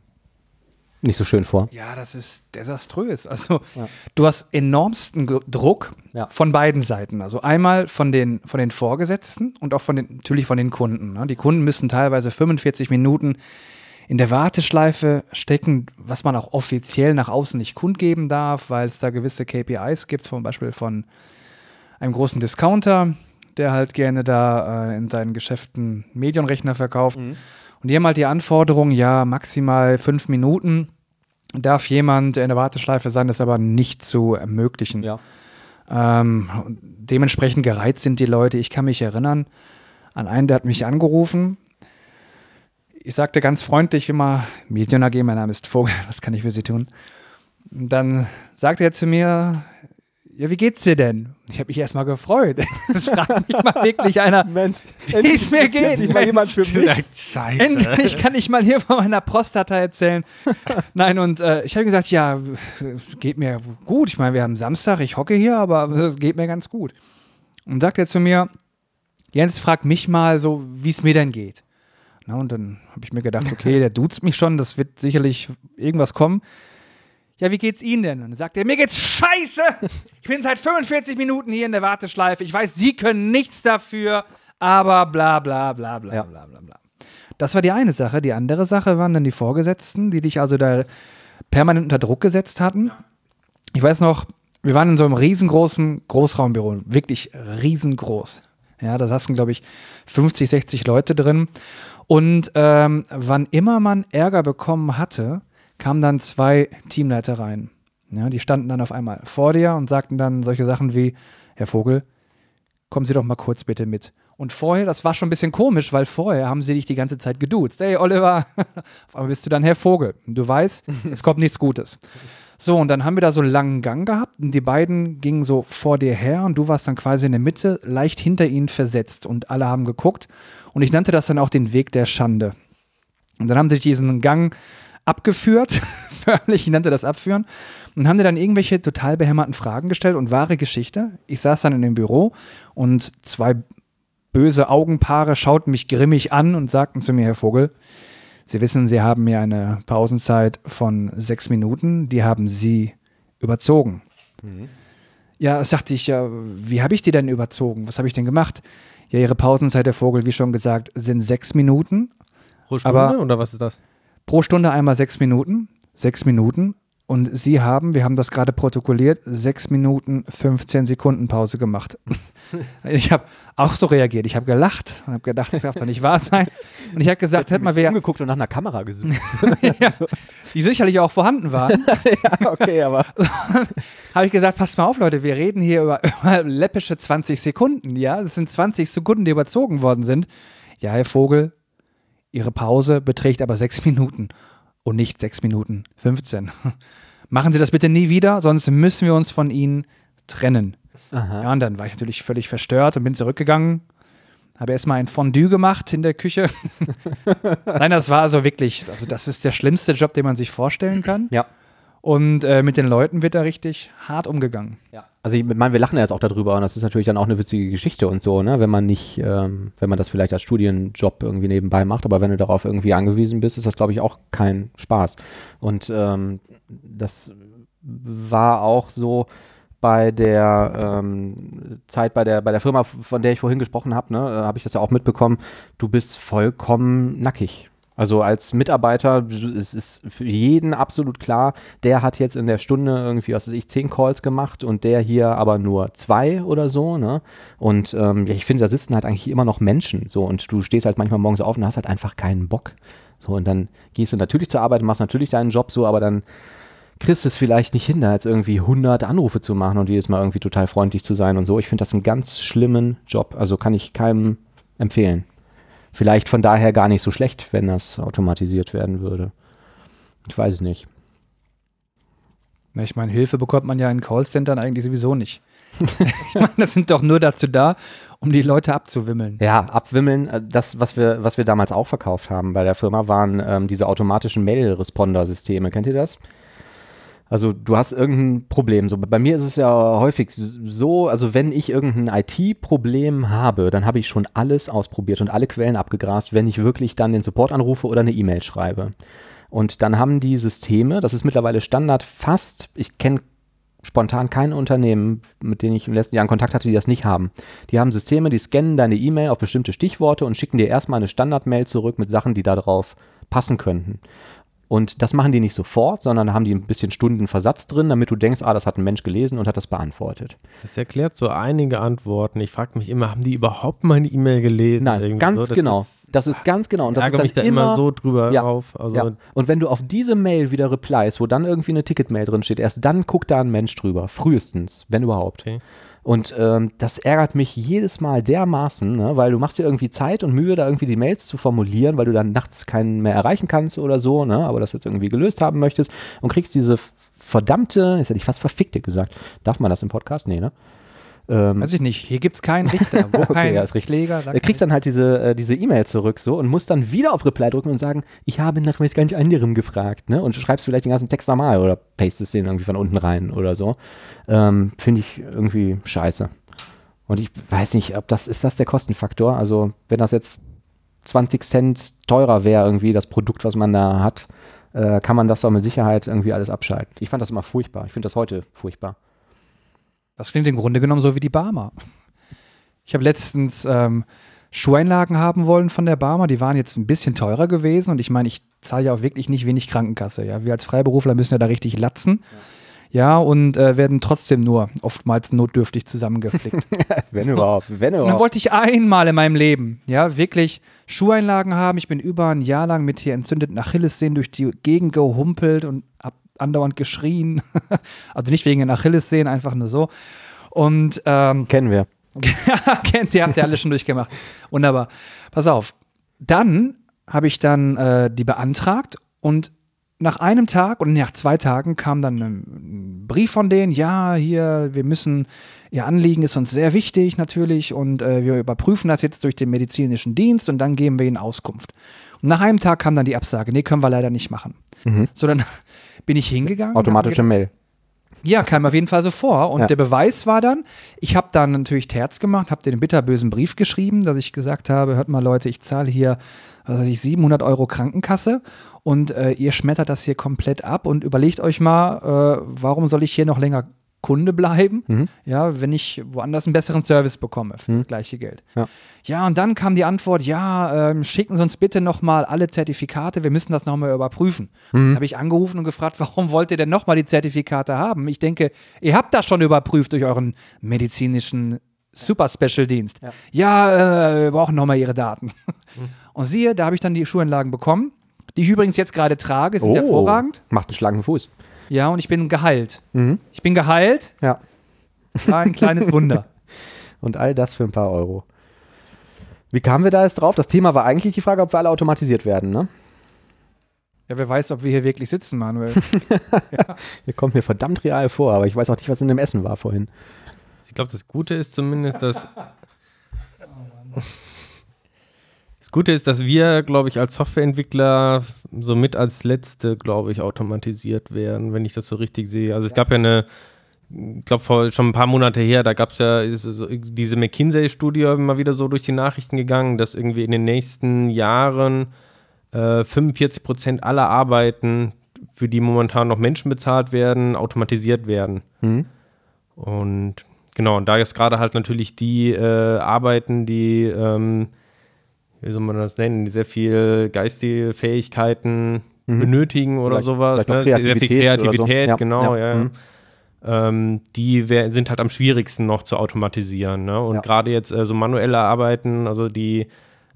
nicht so schön vor. Ja, das ist desaströs. Also Ja. du hast enormsten Druck Ja. von beiden Seiten. Also einmal von den, von den Vorgesetzten und auch von den, natürlich von den Kunden. Ne? Die Kunden müssen teilweise 45 Minuten in der Warteschleife stecken, was man auch offiziell nach außen nicht kundgeben darf, weil es da gewisse KPIs gibt, zum Beispiel von einem großen Discounter, der halt gerne da äh, in seinen Geschäften Medienrechner verkauft. Und die haben halt die Anforderung, ja, maximal fünf Minuten darf jemand in der Warteschleife sein, das aber nicht zu ermöglichen. Ja. Ähm, dementsprechend gereizt sind die Leute. Ich kann mich erinnern an einen, der hat mich angerufen. Ich sagte ganz freundlich immer, Medion AG, mein Name ist Vogel, (laughs) was kann ich für Sie tun? Und dann sagte er zu mir, ja, wie geht's dir denn? Ich habe mich erstmal gefreut. (laughs) Das fragt mich mal wirklich einer, Mensch, wie es mir geht. Scheiße. Endlich kann ich mal hier von meiner Prostata erzählen. (laughs) Nein, und äh, ich habe gesagt, ja, geht mir gut. Ich meine, wir haben Samstag, ich hocke hier, aber es geht mir ganz gut. Und sagt er zu mir, Jens, frag mich mal so, wie es mir denn geht. Na, und dann habe ich mir gedacht, okay, der duzt mich schon, das wird sicherlich irgendwas kommen. Ja, wie geht's Ihnen denn? Und dann sagt er, mir geht's scheiße. Ich bin seit 45 Minuten hier in der Warteschleife. Ich weiß, Sie können nichts dafür, aber bla bla bla bla Ja. bla bla bla. Das war die eine Sache. Die andere Sache waren dann die Vorgesetzten, die dich also da permanent unter Druck gesetzt hatten. Ich weiß noch, wir waren in so einem riesengroßen Großraumbüro, wirklich riesengroß. Ja, da saßen, glaube ich, 50, 60 Leute drin. Und ähm, wann immer man Ärger bekommen hatte, kamen dann zwei Teamleiter rein. Ja, die standen dann auf einmal vor dir und sagten dann solche Sachen wie, Herr Vogel, kommen Sie doch mal kurz bitte mit. Und vorher, das war schon ein bisschen komisch, weil vorher haben sie dich die ganze Zeit geduzt. Hey, Oliver, (laughs) auf einmal bist du dann Herr Vogel. Und du weißt, (laughs) es kommt nichts Gutes. So, und dann haben wir da so einen langen Gang gehabt und die beiden gingen so vor dir her und du warst dann quasi in der Mitte, leicht hinter ihnen versetzt und alle haben geguckt. Und ich nannte das dann auch den Weg der Schande. Und dann haben sie diesen Gang abgeführt, (laughs) förmlich, ich nannte das abführen, und haben dir dann irgendwelche total behämmerten Fragen gestellt und wahre Geschichte. Ich saß dann in dem Büro und zwei böse Augenpaare schauten mich grimmig an und sagten zu mir, Herr Vogel, Sie wissen, Sie haben mir eine Pausenzeit von sechs Minuten, die haben Sie überzogen. Ja, sagte ich, ja, wie habe ich die denn überzogen? Was habe ich denn gemacht? Ja, Ihre Pausenzeit, Herr Vogel, wie schon gesagt, sind sechs Minuten. Pro Stunde Aber- oder was ist das? Pro Stunde einmal sechs Minuten. Sechs Minuten. Und Sie haben, wir haben das gerade protokolliert, sechs Minuten 15 Sekunden Pause gemacht. (laughs) ich habe auch so reagiert. Ich habe gelacht und habe gedacht, das darf doch nicht wahr sein. Und ich habe gesagt, hätte mal wer, umgeguckt und nach einer Kamera gesucht. (laughs) ja, die sicherlich auch vorhanden waren, (laughs) ja, okay, aber. habe ich gesagt, passt mal auf, Leute, wir reden hier über, über läppische 20 Sekunden, ja? Das sind 20 Sekunden, die überzogen worden sind. Ja, Herr Vogel, Ihre Pause beträgt aber sechs Minuten und nicht sechs Minuten 15. (laughs) Machen Sie das bitte nie wieder, sonst müssen wir uns von Ihnen trennen. Aha. Ja, und dann war ich natürlich völlig verstört und bin zurückgegangen. Habe erstmal ein Fondue gemacht in der Küche. (laughs) Nein, das war also wirklich, also das ist der schlimmste Job, den man sich vorstellen kann. Ja. Und äh, mit den Leuten wird da richtig hart umgegangen. Ja. Also ich meine, wir lachen ja jetzt auch darüber und das ist natürlich dann auch eine witzige Geschichte und so, ne? Wenn man nicht, ähm, wenn man das vielleicht als Studienjob irgendwie nebenbei macht, aber wenn du darauf irgendwie angewiesen bist, ist das, glaube ich, auch kein Spaß. Und ähm, das war auch so, bei der ähm, Zeit bei der, bei der Firma, von der ich vorhin gesprochen habe, ne, äh, habe ich das ja auch mitbekommen, du bist vollkommen nackig. Also als Mitarbeiter es ist für jeden absolut klar, der hat jetzt in der Stunde irgendwie, was weiß ich, zehn Calls gemacht und der hier aber nur zwei oder so. Ne? Und ähm, ich finde, da sitzen halt eigentlich immer noch Menschen. So und du stehst halt manchmal morgens auf und hast halt einfach keinen Bock. So und dann gehst du natürlich zur Arbeit, machst natürlich deinen Job so, aber dann kriegst du es vielleicht nicht hin, da jetzt irgendwie 100 Anrufe zu machen und jedes Mal irgendwie total freundlich zu sein und so. Ich finde das einen ganz schlimmen Job. Also kann ich keinem empfehlen vielleicht von daher gar nicht so schlecht, wenn das automatisiert werden würde. Ich weiß es nicht. Ich meine, Hilfe bekommt man ja in Callcentern eigentlich sowieso nicht. (laughs) ich meine, das sind doch nur dazu da, um die Leute abzuwimmeln. Ja, abwimmeln. Äh, das, was wir, was wir damals auch verkauft haben bei der Firma, waren ähm, diese automatischen Mail-Responder-Systeme. Kennt ihr das? Also du hast irgendein Problem. So, bei mir ist es ja häufig so, also wenn ich irgendein IT-Problem habe, dann habe ich schon alles ausprobiert und alle Quellen abgegrast, wenn ich wirklich dann den Support anrufe oder eine E-Mail schreibe. Und dann haben die Systeme, das ist mittlerweile Standard fast, ich kenne spontan kein Unternehmen, mit denen ich den letzten Jahren Kontakt hatte, die das nicht haben. Die haben Systeme, die scannen deine E-Mail auf bestimmte Stichworte und schicken dir erstmal eine Standard-Mail zurück mit Sachen, die da drauf passen könnten. Und das machen die nicht sofort, sondern haben die ein bisschen Stunden Versatz drin, damit du denkst, ah, das hat ein Mensch gelesen und hat das beantwortet. Das erklärt so einige Antworten. Ich frage mich immer, haben die überhaupt meine E-Mail gelesen? Nein, Irgendwie ganz so? genau. Ist, das ist ganz genau. Und das ärgere mich da immer, immer so drüber ja, auf. Also ja. Und wenn du auf diese Mail wieder replies, wo dann irgendwie eine Ticketmail drin steht, erst dann guckt da ein Mensch drüber. Frühestens, wenn überhaupt. Okay. Und ähm, das ärgert mich jedes Mal dermaßen, ne? weil du machst dir irgendwie Zeit und Mühe, da irgendwie die Mails zu formulieren, weil du dann nachts keinen mehr erreichen kannst oder so, ne? aber das jetzt irgendwie gelöst haben möchtest und kriegst diese verdammte, jetzt hätte ich fast verfickte gesagt. Darf man das im Podcast? Nee, ne? Ähm, Weiß ich nicht. Hier gibt es keinen Richter, (laughs) wo okay, kein ja, ist Richtleger. Da kriegst dann halt diese äh, diese E-Mail zurück so und musst dann wieder auf Reply drücken und sagen, ich habe nach was ganz anderem gefragt, ne? Und schreibst vielleicht den ganzen Text normal oder pastest den irgendwie von unten rein oder so. Ähm, Finde ich irgendwie scheiße. Und ich weiß nicht, ob das, ist das der Kostenfaktor? Also, wenn das jetzt 20 Cent teurer wäre, irgendwie das Produkt, was man da hat, äh, kann man das doch mit Sicherheit irgendwie alles abschalten. Ich fand das immer furchtbar. Ich finde das heute furchtbar. Das klingt im Grunde genommen so wie die Barmer. Ich habe letztens ähm, Schuheinlagen haben wollen von der Barmer. Die waren jetzt ein bisschen teurer gewesen. Und ich meine, ich zahle ja auch wirklich nicht wenig Krankenkasse. Ja? Wir als Freiberufler müssen ja da richtig latzen. Ja, und äh, werden trotzdem nur oftmals notdürftig zusammengeflickt. (laughs) wenn überhaupt, wenn überhaupt. Und dann wollte ich einmal in meinem Leben, ja, wirklich Schuheinlagen haben. Ich bin über ein Jahr lang mit hier entzündeten Achillessehnen durch die Gegend gehumpelt und habe andauernd geschrien. (laughs) also nicht wegen den Achillessehnen, einfach nur so. Und ähm, (laughs) kennen wir. (laughs) kennt ihr, habt ihr alle schon durchgemacht. Wunderbar. Pass auf. Dann habe ich dann äh, die beantragt und nach einem Tag und nach zwei Tagen kam dann ein Brief von denen, ja, hier, wir müssen, Ihr Anliegen ist uns sehr wichtig natürlich und äh, wir überprüfen das jetzt durch den medizinischen Dienst und dann geben wir Ihnen Auskunft. Und nach einem Tag kam dann die Absage, nee, können wir leider nicht machen. Mhm. So, dann bin ich hingegangen. Automatische Mail. Ja, kam auf jeden Fall so vor. Und ja. der Beweis war dann, ich habe dann natürlich Terz gemacht, habe den bitterbösen Brief geschrieben, dass ich gesagt habe, hört mal Leute, ich zahle hier, was weiß ich, 700 Euro Krankenkasse und äh, ihr schmettert das hier komplett ab und überlegt euch mal, äh, warum soll ich hier noch länger Kunde bleiben, mhm. ja, wenn ich woanders einen besseren Service bekomme für mhm. das gleiche Geld. Ja. ja, und dann kam die Antwort, ja, ähm, schicken Sie uns bitte nochmal alle Zertifikate, wir müssen das nochmal überprüfen. Mhm. habe ich angerufen und gefragt, (laughs) warum wollt ihr denn nochmal die Zertifikate haben? Ich denke, ihr habt das schon überprüft durch euren medizinischen Super Special Dienst. Ja, ja äh, wir brauchen nochmal Ihre Daten. (laughs) Und siehe, da habe ich dann die Schuhanlagen bekommen, die ich übrigens jetzt gerade trage, sind oh, hervorragend. Macht einen schlanken Fuß. Ja, und ich bin geheilt. Mhm. Ich bin geheilt. Ja. Das war ein kleines Wunder. (laughs) und all das für ein paar Euro. Wie kamen wir da jetzt drauf? Das Thema war eigentlich die Frage, ob wir alle automatisiert werden, ne? Ja, wer weiß, ob wir hier wirklich sitzen, Manuel. (laughs) ja. Hier kommt mir verdammt real vor, aber ich weiß auch nicht, was in dem Essen war vorhin. Ich glaube, das Gute ist zumindest, dass. (laughs) oh Das Gute ist, dass wir, glaube ich, als Softwareentwickler somit als letzte, glaube ich, automatisiert werden, wenn ich das so richtig sehe. Also es gab ja eine, ich glaube, vor schon ein paar Monate her, da gab es ja so, diese McKinsey-Studie immer wieder so durch die Nachrichten gegangen, dass irgendwie in den nächsten Jahren äh, 45 Prozent aller Arbeiten, für die momentan noch Menschen bezahlt werden, automatisiert werden. Mhm. Und genau, und da ist gerade halt natürlich die äh, Arbeiten, die, ähm, wie soll man das nennen, die sehr viel geistige Fähigkeiten Mhm. benötigen oder Vielleicht- sowas. vielleicht auch Sehr viel Kreativität so. Ja, genau, ja, ja. mhm. Ähm, die wär, sind halt am schwierigsten noch zu automatisieren. Ne? Und Ja. gerade jetzt äh, so manuelle Arbeiten, also die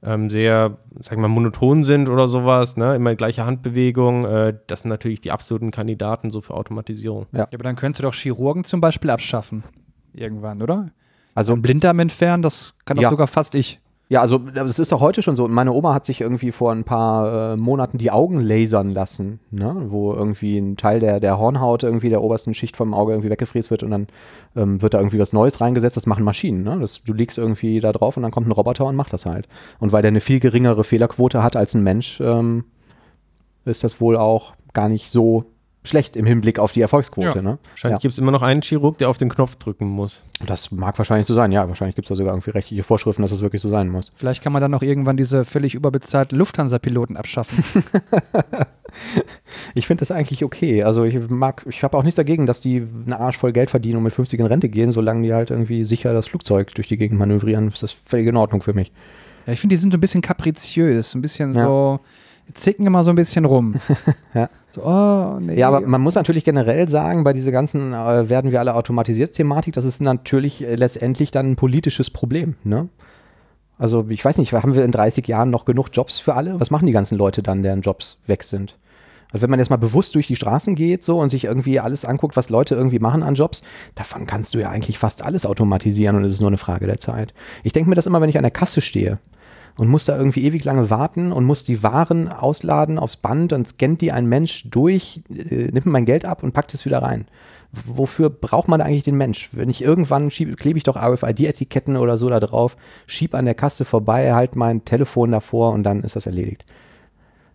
ähm, sehr, sag ich mal, monoton sind oder sowas, ne? immer gleiche Handbewegung, äh, das sind natürlich die absoluten Kandidaten so für Automatisierung. Ja, aber dann könntest du doch Chirurgen zum Beispiel abschaffen. Irgendwann, oder? Also Ein Blinddarm entfernen, das kann doch Ja. sogar fast ich. Ja, also das ist doch heute schon so. Meine Oma hat sich irgendwie vor ein paar äh, Monaten die Augen lasern lassen, ne? wo irgendwie ein Teil der, der Hornhaut irgendwie der obersten Schicht vom Auge irgendwie weggefräst wird und dann ähm, wird da irgendwie was Neues reingesetzt. Das machen Maschinen. Ne? Das, du legst irgendwie da drauf und dann kommt ein Roboter und macht das halt. Und weil der eine viel geringere Fehlerquote hat als ein Mensch, ähm, ist das wohl auch gar nicht so schlecht im Hinblick auf die Erfolgsquote. Ja. Ne? Wahrscheinlich Ja. gibt es immer noch einen Chirurg, der auf den Knopf drücken muss. Das mag wahrscheinlich so sein. Ja, wahrscheinlich gibt es da sogar irgendwie rechtliche Vorschriften, dass das wirklich so sein muss. Vielleicht kann man dann auch irgendwann diese völlig überbezahlten Lufthansa-Piloten abschaffen. (laughs) Ich finde das eigentlich okay. Also ich mag, ich habe auch nichts dagegen, dass die einen Arsch voll Geld verdienen und mit 50 in Rente gehen, solange die halt irgendwie sicher das Flugzeug durch die Gegend manövrieren, ist das völlig in Ordnung für mich. ja, ich finde, die sind so ein bisschen kapriziös, ein bisschen Ja. so, zicken immer so ein bisschen rum. (laughs) Ja. So, oh, nee. Ja, aber man muss natürlich generell sagen, bei dieser ganzen äh, werden wir alle automatisiert Thematik, das ist natürlich äh, letztendlich dann ein politisches Problem, ne? Also ich weiß nicht, haben wir in 30 Jahren noch genug Jobs für alle? Was machen die ganzen Leute dann, deren Jobs weg sind? Also wenn man jetzt mal bewusst durch die Straßen geht so und sich irgendwie alles anguckt, was Leute irgendwie machen an Jobs, davon kannst du ja eigentlich fast alles automatisieren und es ist nur eine Frage der Zeit. Ich denke mir das immer, wenn ich an der Kasse stehe und muss da irgendwie ewig lange warten und muss die Waren ausladen aufs Band und scannt die ein Mensch durch, äh, nimmt mein Geld ab und packt es wieder rein. Wofür braucht man eigentlich den Mensch? Wenn ich irgendwann schiebe, klebe ich doch RFID-Etiketten oder so da drauf, schieb an der Kasse vorbei, halt mein Telefon davor und dann ist das erledigt.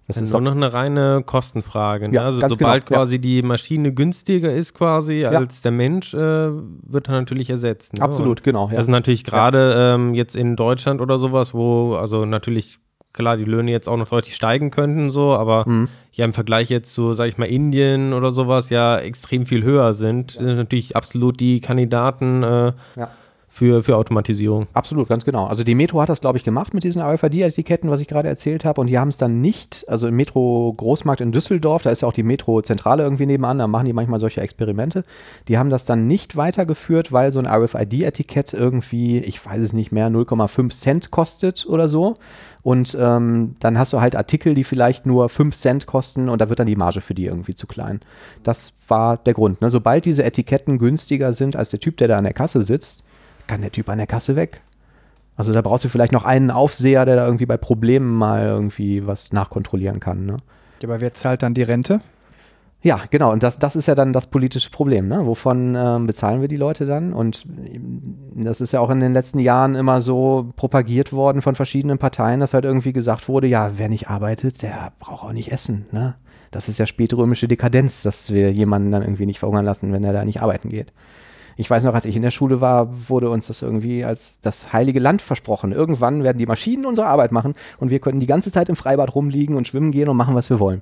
Das Das ist nur noch eine reine Kostenfrage. Ne? Ja, also sobald genau, ja. quasi die Maschine günstiger ist quasi Ja. als der Mensch, äh, wird er natürlich ersetzt. Ne? absolut, genau. Und Ja. Das ist natürlich gerade ähm, jetzt in Deutschland oder sowas, wo also natürlich klar die Löhne jetzt auch noch deutlich steigen könnten so, aber Mhm. ja im Vergleich jetzt zu, sag ich mal, Indien oder sowas ja extrem viel höher sind, sind natürlich absolut die Kandidaten äh, Ja. Für, für Automatisierung. Absolut, ganz genau. Also die Metro hat das, glaube ich, gemacht mit diesen RFID-Etiketten, was ich gerade erzählt habe. Und die haben es dann nicht, also im Metro Großmarkt in Düsseldorf, da ist ja auch die Metro-Zentrale irgendwie nebenan, da machen die manchmal solche Experimente. Die haben das dann nicht weitergeführt, weil so ein RFID-Etikett irgendwie, ich weiß es nicht mehr, 0,5 Cent kostet oder so. Und ähm, dann hast du halt Artikel, die vielleicht nur 5 Cent kosten und da wird dann die Marge für die irgendwie zu klein. Das war der Grund. Ne? Sobald diese Etiketten günstiger sind als der Typ, der da an der Kasse sitzt, kann der Typ an der Kasse weg. Also da brauchst du vielleicht noch einen Aufseher, der da irgendwie bei Problemen mal irgendwie was nachkontrollieren kann. Ne? Ja, aber wer zahlt dann die Rente? Ja, genau. Und das, das ist ja dann das politische Problem. Ne? Wovon ähm, bezahlen wir die Leute dann? Und das ist ja auch in den letzten Jahren immer so propagiert worden von verschiedenen Parteien, dass halt irgendwie gesagt wurde, ja, wer nicht arbeitet, der braucht auch nicht essen. Ne? Das ist ja spätrömische Dekadenz, dass wir jemanden dann irgendwie nicht verhungern lassen, wenn er da nicht arbeiten geht. Ich weiß noch, als ich in der Schule war, wurde uns das irgendwie als das heilige Land versprochen. Irgendwann werden die Maschinen unsere Arbeit machen und wir können die ganze Zeit im Freibad rumliegen und schwimmen gehen und machen, was wir wollen.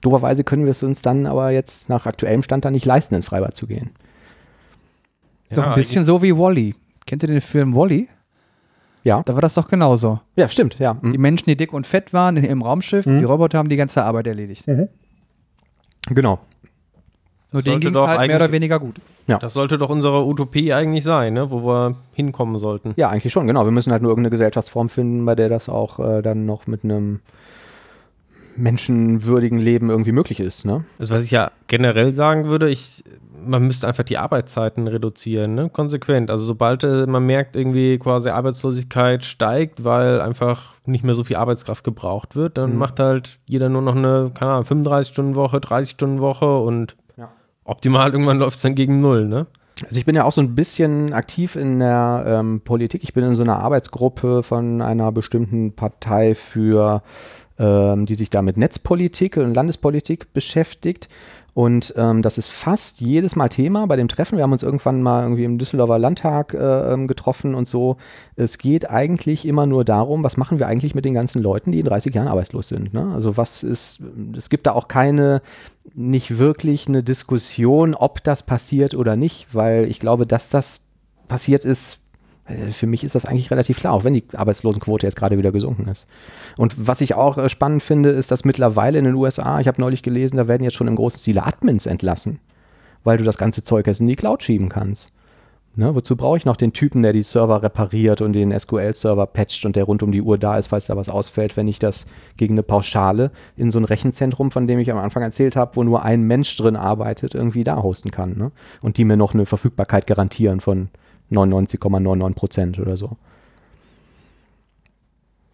Doberweise können wir es uns dann aber jetzt nach aktuellem Stand dann nicht leisten, ins Freibad zu gehen. Ist doch ein bisschen so wie Wally. Kennt ihr den Film Wally? Ja. Da war das doch genauso. Ja, stimmt, ja. Die Mhm. Menschen, die dick und fett waren in, im Raumschiff, Mhm. die Roboter haben die ganze Arbeit erledigt. Genau. Nur denen ging es halt mehr oder weniger gut. Das sollte doch unsere Utopie eigentlich sein, ne? wo wir hinkommen sollten. Ja, eigentlich schon, genau. Wir müssen halt nur irgendeine Gesellschaftsform finden, bei der das auch äh, dann noch mit einem menschenwürdigen Leben irgendwie möglich ist. Ne? Also was ich ja generell sagen würde, ich, man müsste einfach die Arbeitszeiten reduzieren, ne? konsequent. Also sobald äh, man merkt, irgendwie quasi Arbeitslosigkeit steigt, weil einfach nicht mehr so viel Arbeitskraft gebraucht wird, dann Mhm. macht halt jeder nur noch eine, keine Ahnung, 35-Stunden-Woche, 30-Stunden-Woche und Ja. Optimal irgendwann läuft es dann gegen Null, ne? Also ich bin ja auch so ein bisschen aktiv in der ähm, Politik. Ich bin in so einer Arbeitsgruppe von einer bestimmten Partei für, ähm, die sich da mit Netzpolitik und Landespolitik beschäftigt. Und ähm, das ist fast jedes Mal Thema bei dem Treffen. Wir haben uns irgendwann mal irgendwie im Düsseldorfer Landtag äh, ähm, getroffen und so. Es geht eigentlich immer nur darum, was machen wir eigentlich mit den ganzen Leuten, die in 30 Jahren arbeitslos sind. Ne? Also was ist, es gibt da auch keine, nicht wirklich eine Diskussion, ob das passiert oder nicht, weil ich glaube, dass das passiert ist, für mich ist das eigentlich relativ klar, auch wenn die Arbeitslosenquote jetzt gerade wieder gesunken ist. Und was ich auch äh, spannend finde, ist, dass mittlerweile in den USA, ich habe neulich gelesen, da werden jetzt schon im großen Stile Admins entlassen, weil du das ganze Zeug jetzt in die Cloud schieben kannst. Ne, wozu brauche ich noch den Typen, der die Server repariert und den SQL-Server patcht und der rund um die Uhr da ist, falls da was ausfällt, wenn ich das gegen eine Pauschale in so ein Rechenzentrum, von dem ich am Anfang erzählt habe, wo nur ein Mensch drin arbeitet, irgendwie da hosten kann. Ne? Und die mir noch eine Verfügbarkeit garantieren von 99,99 Prozent oder so.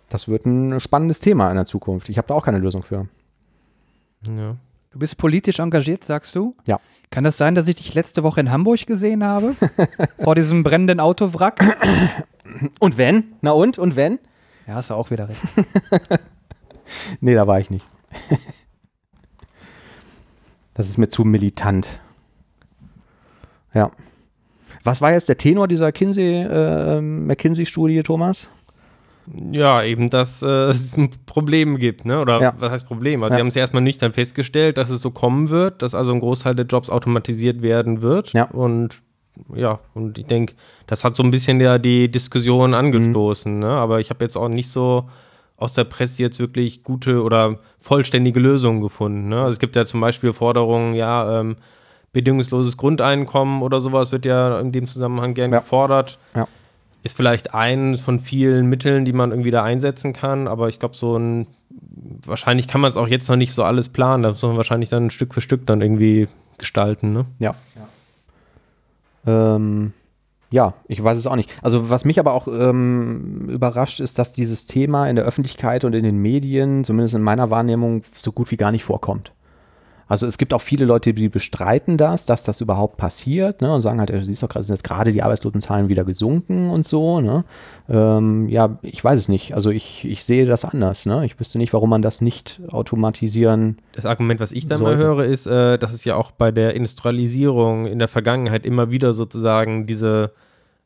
Das wird ein spannendes Thema in der Zukunft. Ich habe da auch keine Lösung für. Ja. Du bist politisch engagiert, sagst du? Ja. Kann das sein, dass ich dich letzte Woche in Hamburg gesehen habe? (laughs) Vor diesem brennenden Autowrack? Und wenn? Na und? Und wenn? Ja, hast du auch wieder recht. (laughs) nee, da war ich nicht. (laughs) das ist mir zu militant. Ja. Was war jetzt der Tenor dieser äh, McKinsey-Studie, Thomas? Ja, eben, dass äh, (laughs) es ein Problem gibt, ne? Oder ja. was heißt Problem? Also, ja. die haben es erstmal nicht dann festgestellt, dass es so kommen wird, dass also ein Großteil der Jobs automatisiert werden wird. Ja. Und ja, und ich denke, das hat so ein bisschen ja die Diskussion angestoßen, mhm. ne? Aber ich habe jetzt auch nicht so aus der Presse jetzt wirklich gute oder vollständige Lösungen gefunden. Ne? Also es gibt ja zum Beispiel Forderungen, ja, ähm, bedingungsloses Grundeinkommen oder sowas wird ja in dem Zusammenhang gern ja. gefordert. Ja. Ist vielleicht ein von vielen Mitteln, die man irgendwie da einsetzen kann, aber ich glaube, so ein, wahrscheinlich kann man es auch jetzt noch nicht so alles planen, da muss man wahrscheinlich dann Stück für Stück dann irgendwie gestalten, ne? Ja. Ja, ähm, ja ich weiß es auch nicht. Also, was mich aber auch ähm, überrascht, ist, dass dieses Thema in der Öffentlichkeit und in den Medien, zumindest in meiner Wahrnehmung, so gut wie gar nicht vorkommt. Also es gibt auch viele Leute, die bestreiten das, dass das überhaupt passiert ne, und sagen halt, du siehst doch gerade, sind jetzt gerade die Arbeitslosenzahlen wieder gesunken und so. Ne? Ähm, ja, ich weiß es nicht. Also ich, ich sehe das anders. Ne? Ich wüsste nicht, warum man das nicht automatisieren. Das Argument, was ich dann sollte. mal höre, ist, äh, dass es ja auch bei der Industrialisierung in der Vergangenheit immer wieder sozusagen diese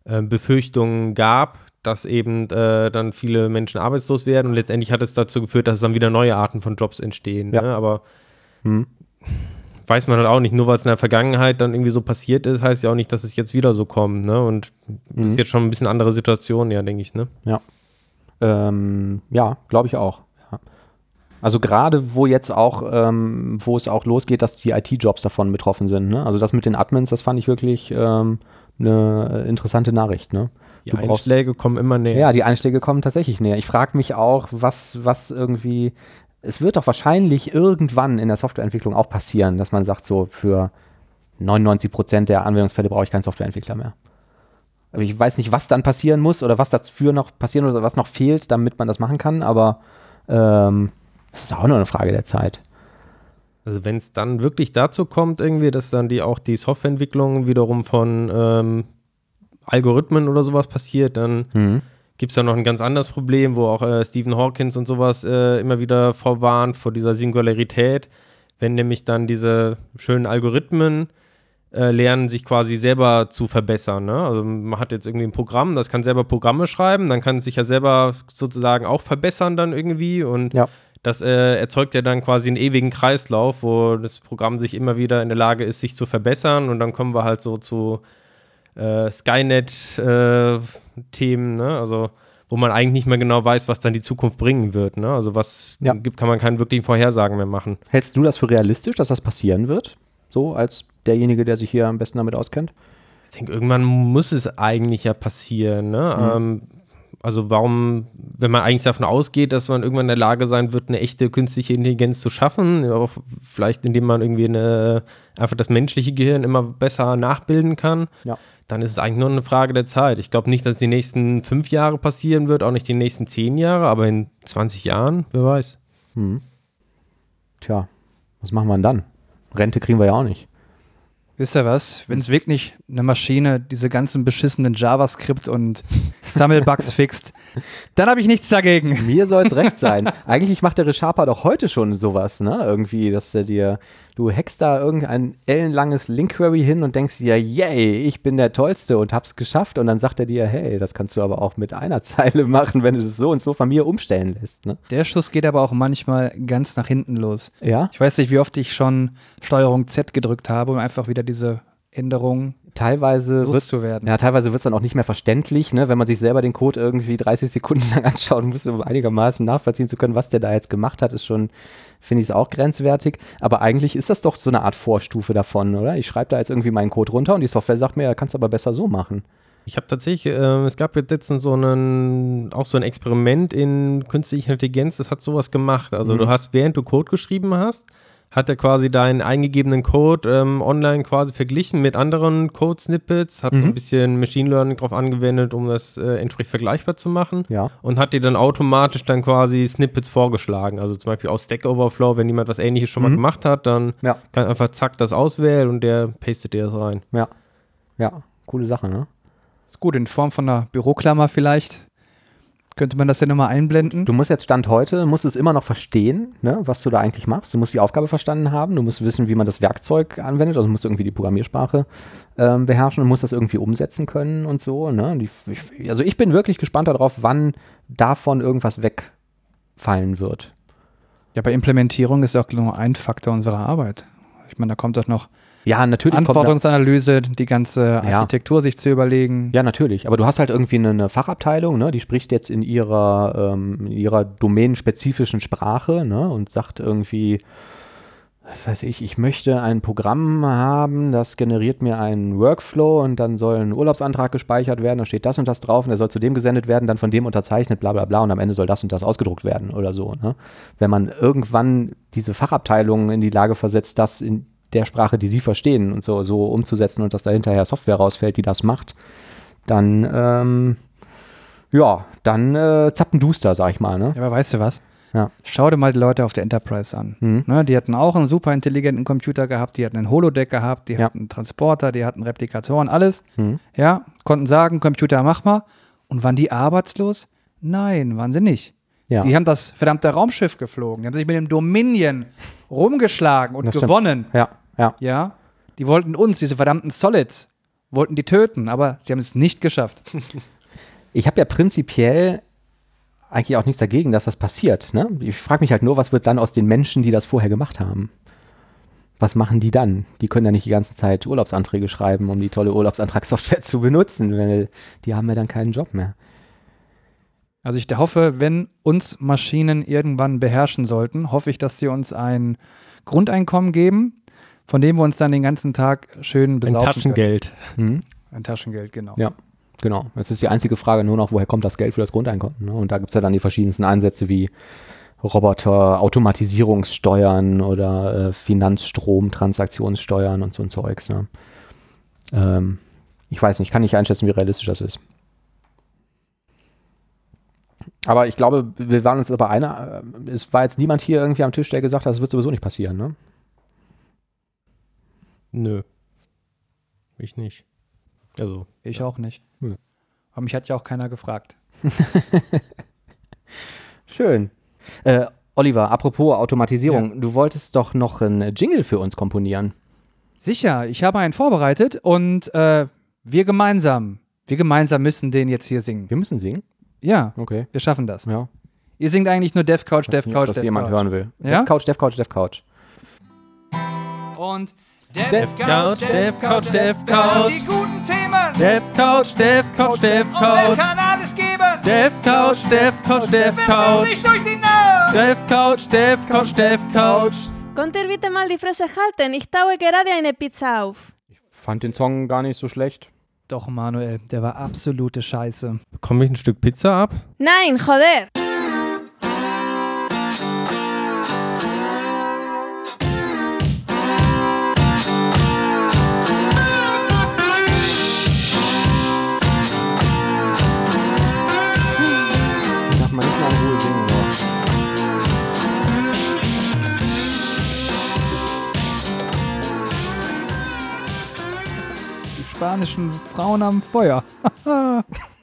äh, Befürchtungen gab, dass eben äh, dann viele Menschen arbeitslos werden und letztendlich hat es dazu geführt, dass dann wieder neue Arten von Jobs entstehen. Ja. Ne? Aber hm weiß man halt auch nicht. Nur weil es in der Vergangenheit dann irgendwie so passiert ist, heißt ja auch nicht, dass es jetzt wieder so kommt. Ne? Und mhm. ist jetzt schon ein bisschen andere Situation, ja, denke ich. Ne? Ja. Ähm, ja, glaube ich auch. Ja. Also gerade wo jetzt auch, ähm, wo es auch losgeht, dass die IT-Jobs davon betroffen sind. Ne? Also das mit den Admins, das fand ich wirklich ähm, eine interessante Nachricht. Ne? Die du Einschläge brauchst, kommen immer näher. Ja, die Einschläge kommen tatsächlich näher. Ich frage mich auch, was, was irgendwie es wird doch wahrscheinlich irgendwann in der Softwareentwicklung auch passieren, dass man sagt, so für 99 Prozent der Anwendungsfälle brauche ich keinen Softwareentwickler mehr. Aber ich weiß nicht, was dann passieren muss oder was dafür noch passieren oder was noch fehlt, damit man das machen kann, aber ähm, das ist auch nur eine Frage der Zeit. Also wenn es dann wirklich dazu kommt, irgendwie, dass dann die auch die Softwareentwicklung wiederum von ähm, Algorithmen oder sowas passiert, dann mhm gibt es ja noch ein ganz anderes Problem, wo auch äh, Stephen Hawkins und sowas äh, immer wieder vorwarnt, vor dieser Singularität, wenn nämlich dann diese schönen Algorithmen äh, lernen, sich quasi selber zu verbessern. Ne? Also man hat jetzt irgendwie ein Programm, das kann selber Programme schreiben, dann kann es sich ja selber sozusagen auch verbessern dann irgendwie und ja. das äh, erzeugt ja dann quasi einen ewigen Kreislauf, wo das Programm sich immer wieder in der Lage ist, sich zu verbessern und dann kommen wir halt so zu äh, Skynet-Themen, äh, ne? Also wo man eigentlich nicht mehr genau weiß, was dann die Zukunft bringen wird. Ne? Also was ja. gibt, kann man keine wirklichen Vorhersagen mehr machen. Hältst du das für realistisch, dass das passieren wird? So als derjenige, der sich hier am besten damit auskennt? Ich denke, irgendwann muss es eigentlich ja passieren. Ne? Mhm. Ähm, also warum, wenn man eigentlich davon ausgeht, dass man irgendwann in der Lage sein wird, eine echte künstliche Intelligenz zu schaffen, auch vielleicht indem man irgendwie eine, einfach das menschliche Gehirn immer besser nachbilden kann, ja dann ist es eigentlich nur eine Frage der Zeit. Ich glaube nicht, dass es die nächsten fünf Jahre passieren wird, auch nicht die nächsten zehn Jahre, aber in 20 Jahren, wer weiß. Hm. Tja, was machen wir denn dann? Rente kriegen wir ja auch nicht. Wisst ihr was? Wenn es wirklich eine Maschine diese ganzen beschissenen JavaScript und Sammelbugs (laughs) fixt, dann habe ich nichts dagegen. Mir soll es recht sein. (laughs) Eigentlich macht der Resharper doch heute schon sowas, ne? Irgendwie, dass er dir, du hackst da irgendein ellenlanges Link-Query hin und denkst dir, yay, ich bin der Tollste und hab's geschafft. Und dann sagt er dir, hey, das kannst du aber auch mit einer (laughs) Zeile machen, wenn du das so und so von mir umstellen lässt, ne? Der Schuss geht aber auch manchmal ganz nach hinten los. Ja? Ich weiß nicht, wie oft ich schon Steuerung Z gedrückt habe, um einfach wieder diese Änderung teilweise wird loszuwerden. Ja, teilweise wird es dann auch nicht mehr verständlich, ne? wenn man sich selber den Code irgendwie 30 Sekunden lang anschaut, muss um einigermaßen nachvollziehen zu können, was der da jetzt gemacht hat, ist schon, finde ich es auch grenzwertig. Aber eigentlich ist das doch so eine Art Vorstufe davon, oder? Ich schreibe da jetzt irgendwie meinen Code runter und die Software sagt mir, ja, kannst aber besser so machen. Ich habe tatsächlich, äh, es gab jetzt letztens so einen, auch so ein Experiment in künstlicher Intelligenz, das hat sowas gemacht. Also Mhm. du hast, während du Code geschrieben hast, hat er quasi deinen eingegebenen Code ähm, online quasi verglichen mit anderen Code-Snippets, hat so Mhm. ein bisschen Machine Learning drauf angewendet, um das äh, entsprechend vergleichbar zu machen Ja. und hat dir dann automatisch dann quasi Snippets vorgeschlagen. Also zum Beispiel aus Stack Overflow, wenn jemand was ähnliches schon mal Mhm. gemacht hat, dann Ja. kann einfach zack das auswählen und der pastet dir das rein. Ja. Ja, coole Sache, ne? Ist gut, in Form von einer Büroklammer vielleicht. Könnte man das ja nochmal einblenden? Du musst jetzt Stand heute, musst es immer noch verstehen, ne, was du da eigentlich machst. Du musst die Aufgabe verstanden haben, du musst wissen, wie man das Werkzeug anwendet, also du musst irgendwie die Programmiersprache ähm, beherrschen und musst das irgendwie umsetzen können und so. Ne? Die, ich, also ich bin wirklich gespannt darauf, wann davon irgendwas wegfallen wird. Ja, bei Implementierung ist auch nur ein Faktor unserer Arbeit. Ich meine, da kommt doch noch Ja, natürlich. Anforderungsanalyse, die ganze Ja. Architektur sich zu überlegen. Ja, natürlich. Aber du hast halt irgendwie eine, eine Fachabteilung, ne? die spricht jetzt in ihrer, ähm, in ihrer domänenspezifischen Sprache ne? und sagt irgendwie, was weiß ich, ich möchte ein Programm haben, das generiert mir einen Workflow und dann soll ein Urlaubsantrag gespeichert werden, da steht das und das drauf und der soll zu dem gesendet werden, dann von dem unterzeichnet, bla bla bla und am Ende soll das und das ausgedruckt werden oder so. Ne? Wenn man irgendwann diese Fachabteilung in die Lage versetzt, das in der Sprache, die sie verstehen und so, so umzusetzen und dass da hinterher Software rausfällt, die das macht, dann, ähm, ja, dann äh, zappenduster, sag ich mal. Ne? Ja, aber weißt du was? Ja. Schau dir mal die Leute auf der Enterprise an. Mhm. Ne, die hatten auch einen super intelligenten Computer gehabt, die hatten einen Holodeck gehabt, die Ja. hatten einen Transporter, die hatten Replikatoren, alles. Mhm. Ja, konnten sagen, Computer, mach mal. Und waren die arbeitslos? Nein, waren sie nicht. Ja. Die haben das verdammte Raumschiff geflogen. Die haben sich mit dem Dominion rumgeschlagen und Das stimmt. gewonnen. ja, ja. Ja, die wollten uns, diese verdammten Solids, wollten die töten, aber sie haben es nicht geschafft. (laughs) Ich habe ja prinzipiell eigentlich auch nichts dagegen, dass das passiert. Ne? Ich frage mich halt nur, was wird dann aus den Menschen, die das vorher gemacht haben? Was machen die dann? Die können ja nicht die ganze Zeit Urlaubsanträge schreiben, um die tolle Urlaubsantragssoftware (laughs) zu benutzen, weil die haben ja dann keinen Job mehr. Also ich hoffe, wenn uns Maschinen irgendwann beherrschen sollten, hoffe ich, dass sie uns ein Grundeinkommen geben, von dem wir uns dann den ganzen Tag schön Ein besaufen Taschengeld. Mhm. Können. Ein Taschengeld, genau. Ja, genau. Es ist die einzige Frage nur noch, woher kommt das Geld für das Grundeinkommen? Ne? Und da gibt es ja dann die verschiedensten Ansätze wie Roboter, Automatisierungssteuern oder äh, Finanzstrom, Transaktionssteuern und so ein Zeugs. Ne? Ähm, ich weiß nicht, kann nicht einschätzen, wie realistisch das ist. Aber ich glaube, wir waren uns aber einer, äh, es war jetzt niemand hier irgendwie am Tisch, der gesagt hat, das wird sowieso nicht passieren, ne? Nö. Ich nicht. Also, Ich auch nicht. Hm. Aber mich hat ja auch keiner gefragt. (laughs) Schön. Äh, Oliver, apropos Automatisierung, du wolltest doch noch einen Jingle für uns komponieren. Sicher, ich habe einen vorbereitet und äh, wir gemeinsam, wir gemeinsam müssen den jetzt hier singen. Wir müssen singen. Ja, Okay. wir schaffen das. Ja. Ihr singt eigentlich nur Dev Couch, Dev Couch, dass Dev jemand Couch. hören will. Ja? Dev Couch, Dev Couch, Dev Couch. Und Dev Couch, Dev Couch, Dev Couch. Die guten Themen. Dev Couch, Dev Couch, Dev Und Couch. kann alles geben? Dev Couch, Dev Couch, Dev Couch. Nicht durch die. Dev Couch, Dev Couch, Dev Couch. Konnte ihr bitte mal die Fresse halten? Ich taue gerade eine Pizza auf. Fand den Song gar nicht so schlecht. Doch, Manuel, der war absolute Scheiße. Bekomme ich ein Stück Pizza ab? Nein, joder. Spanischen Frauen am Feuer. (laughs)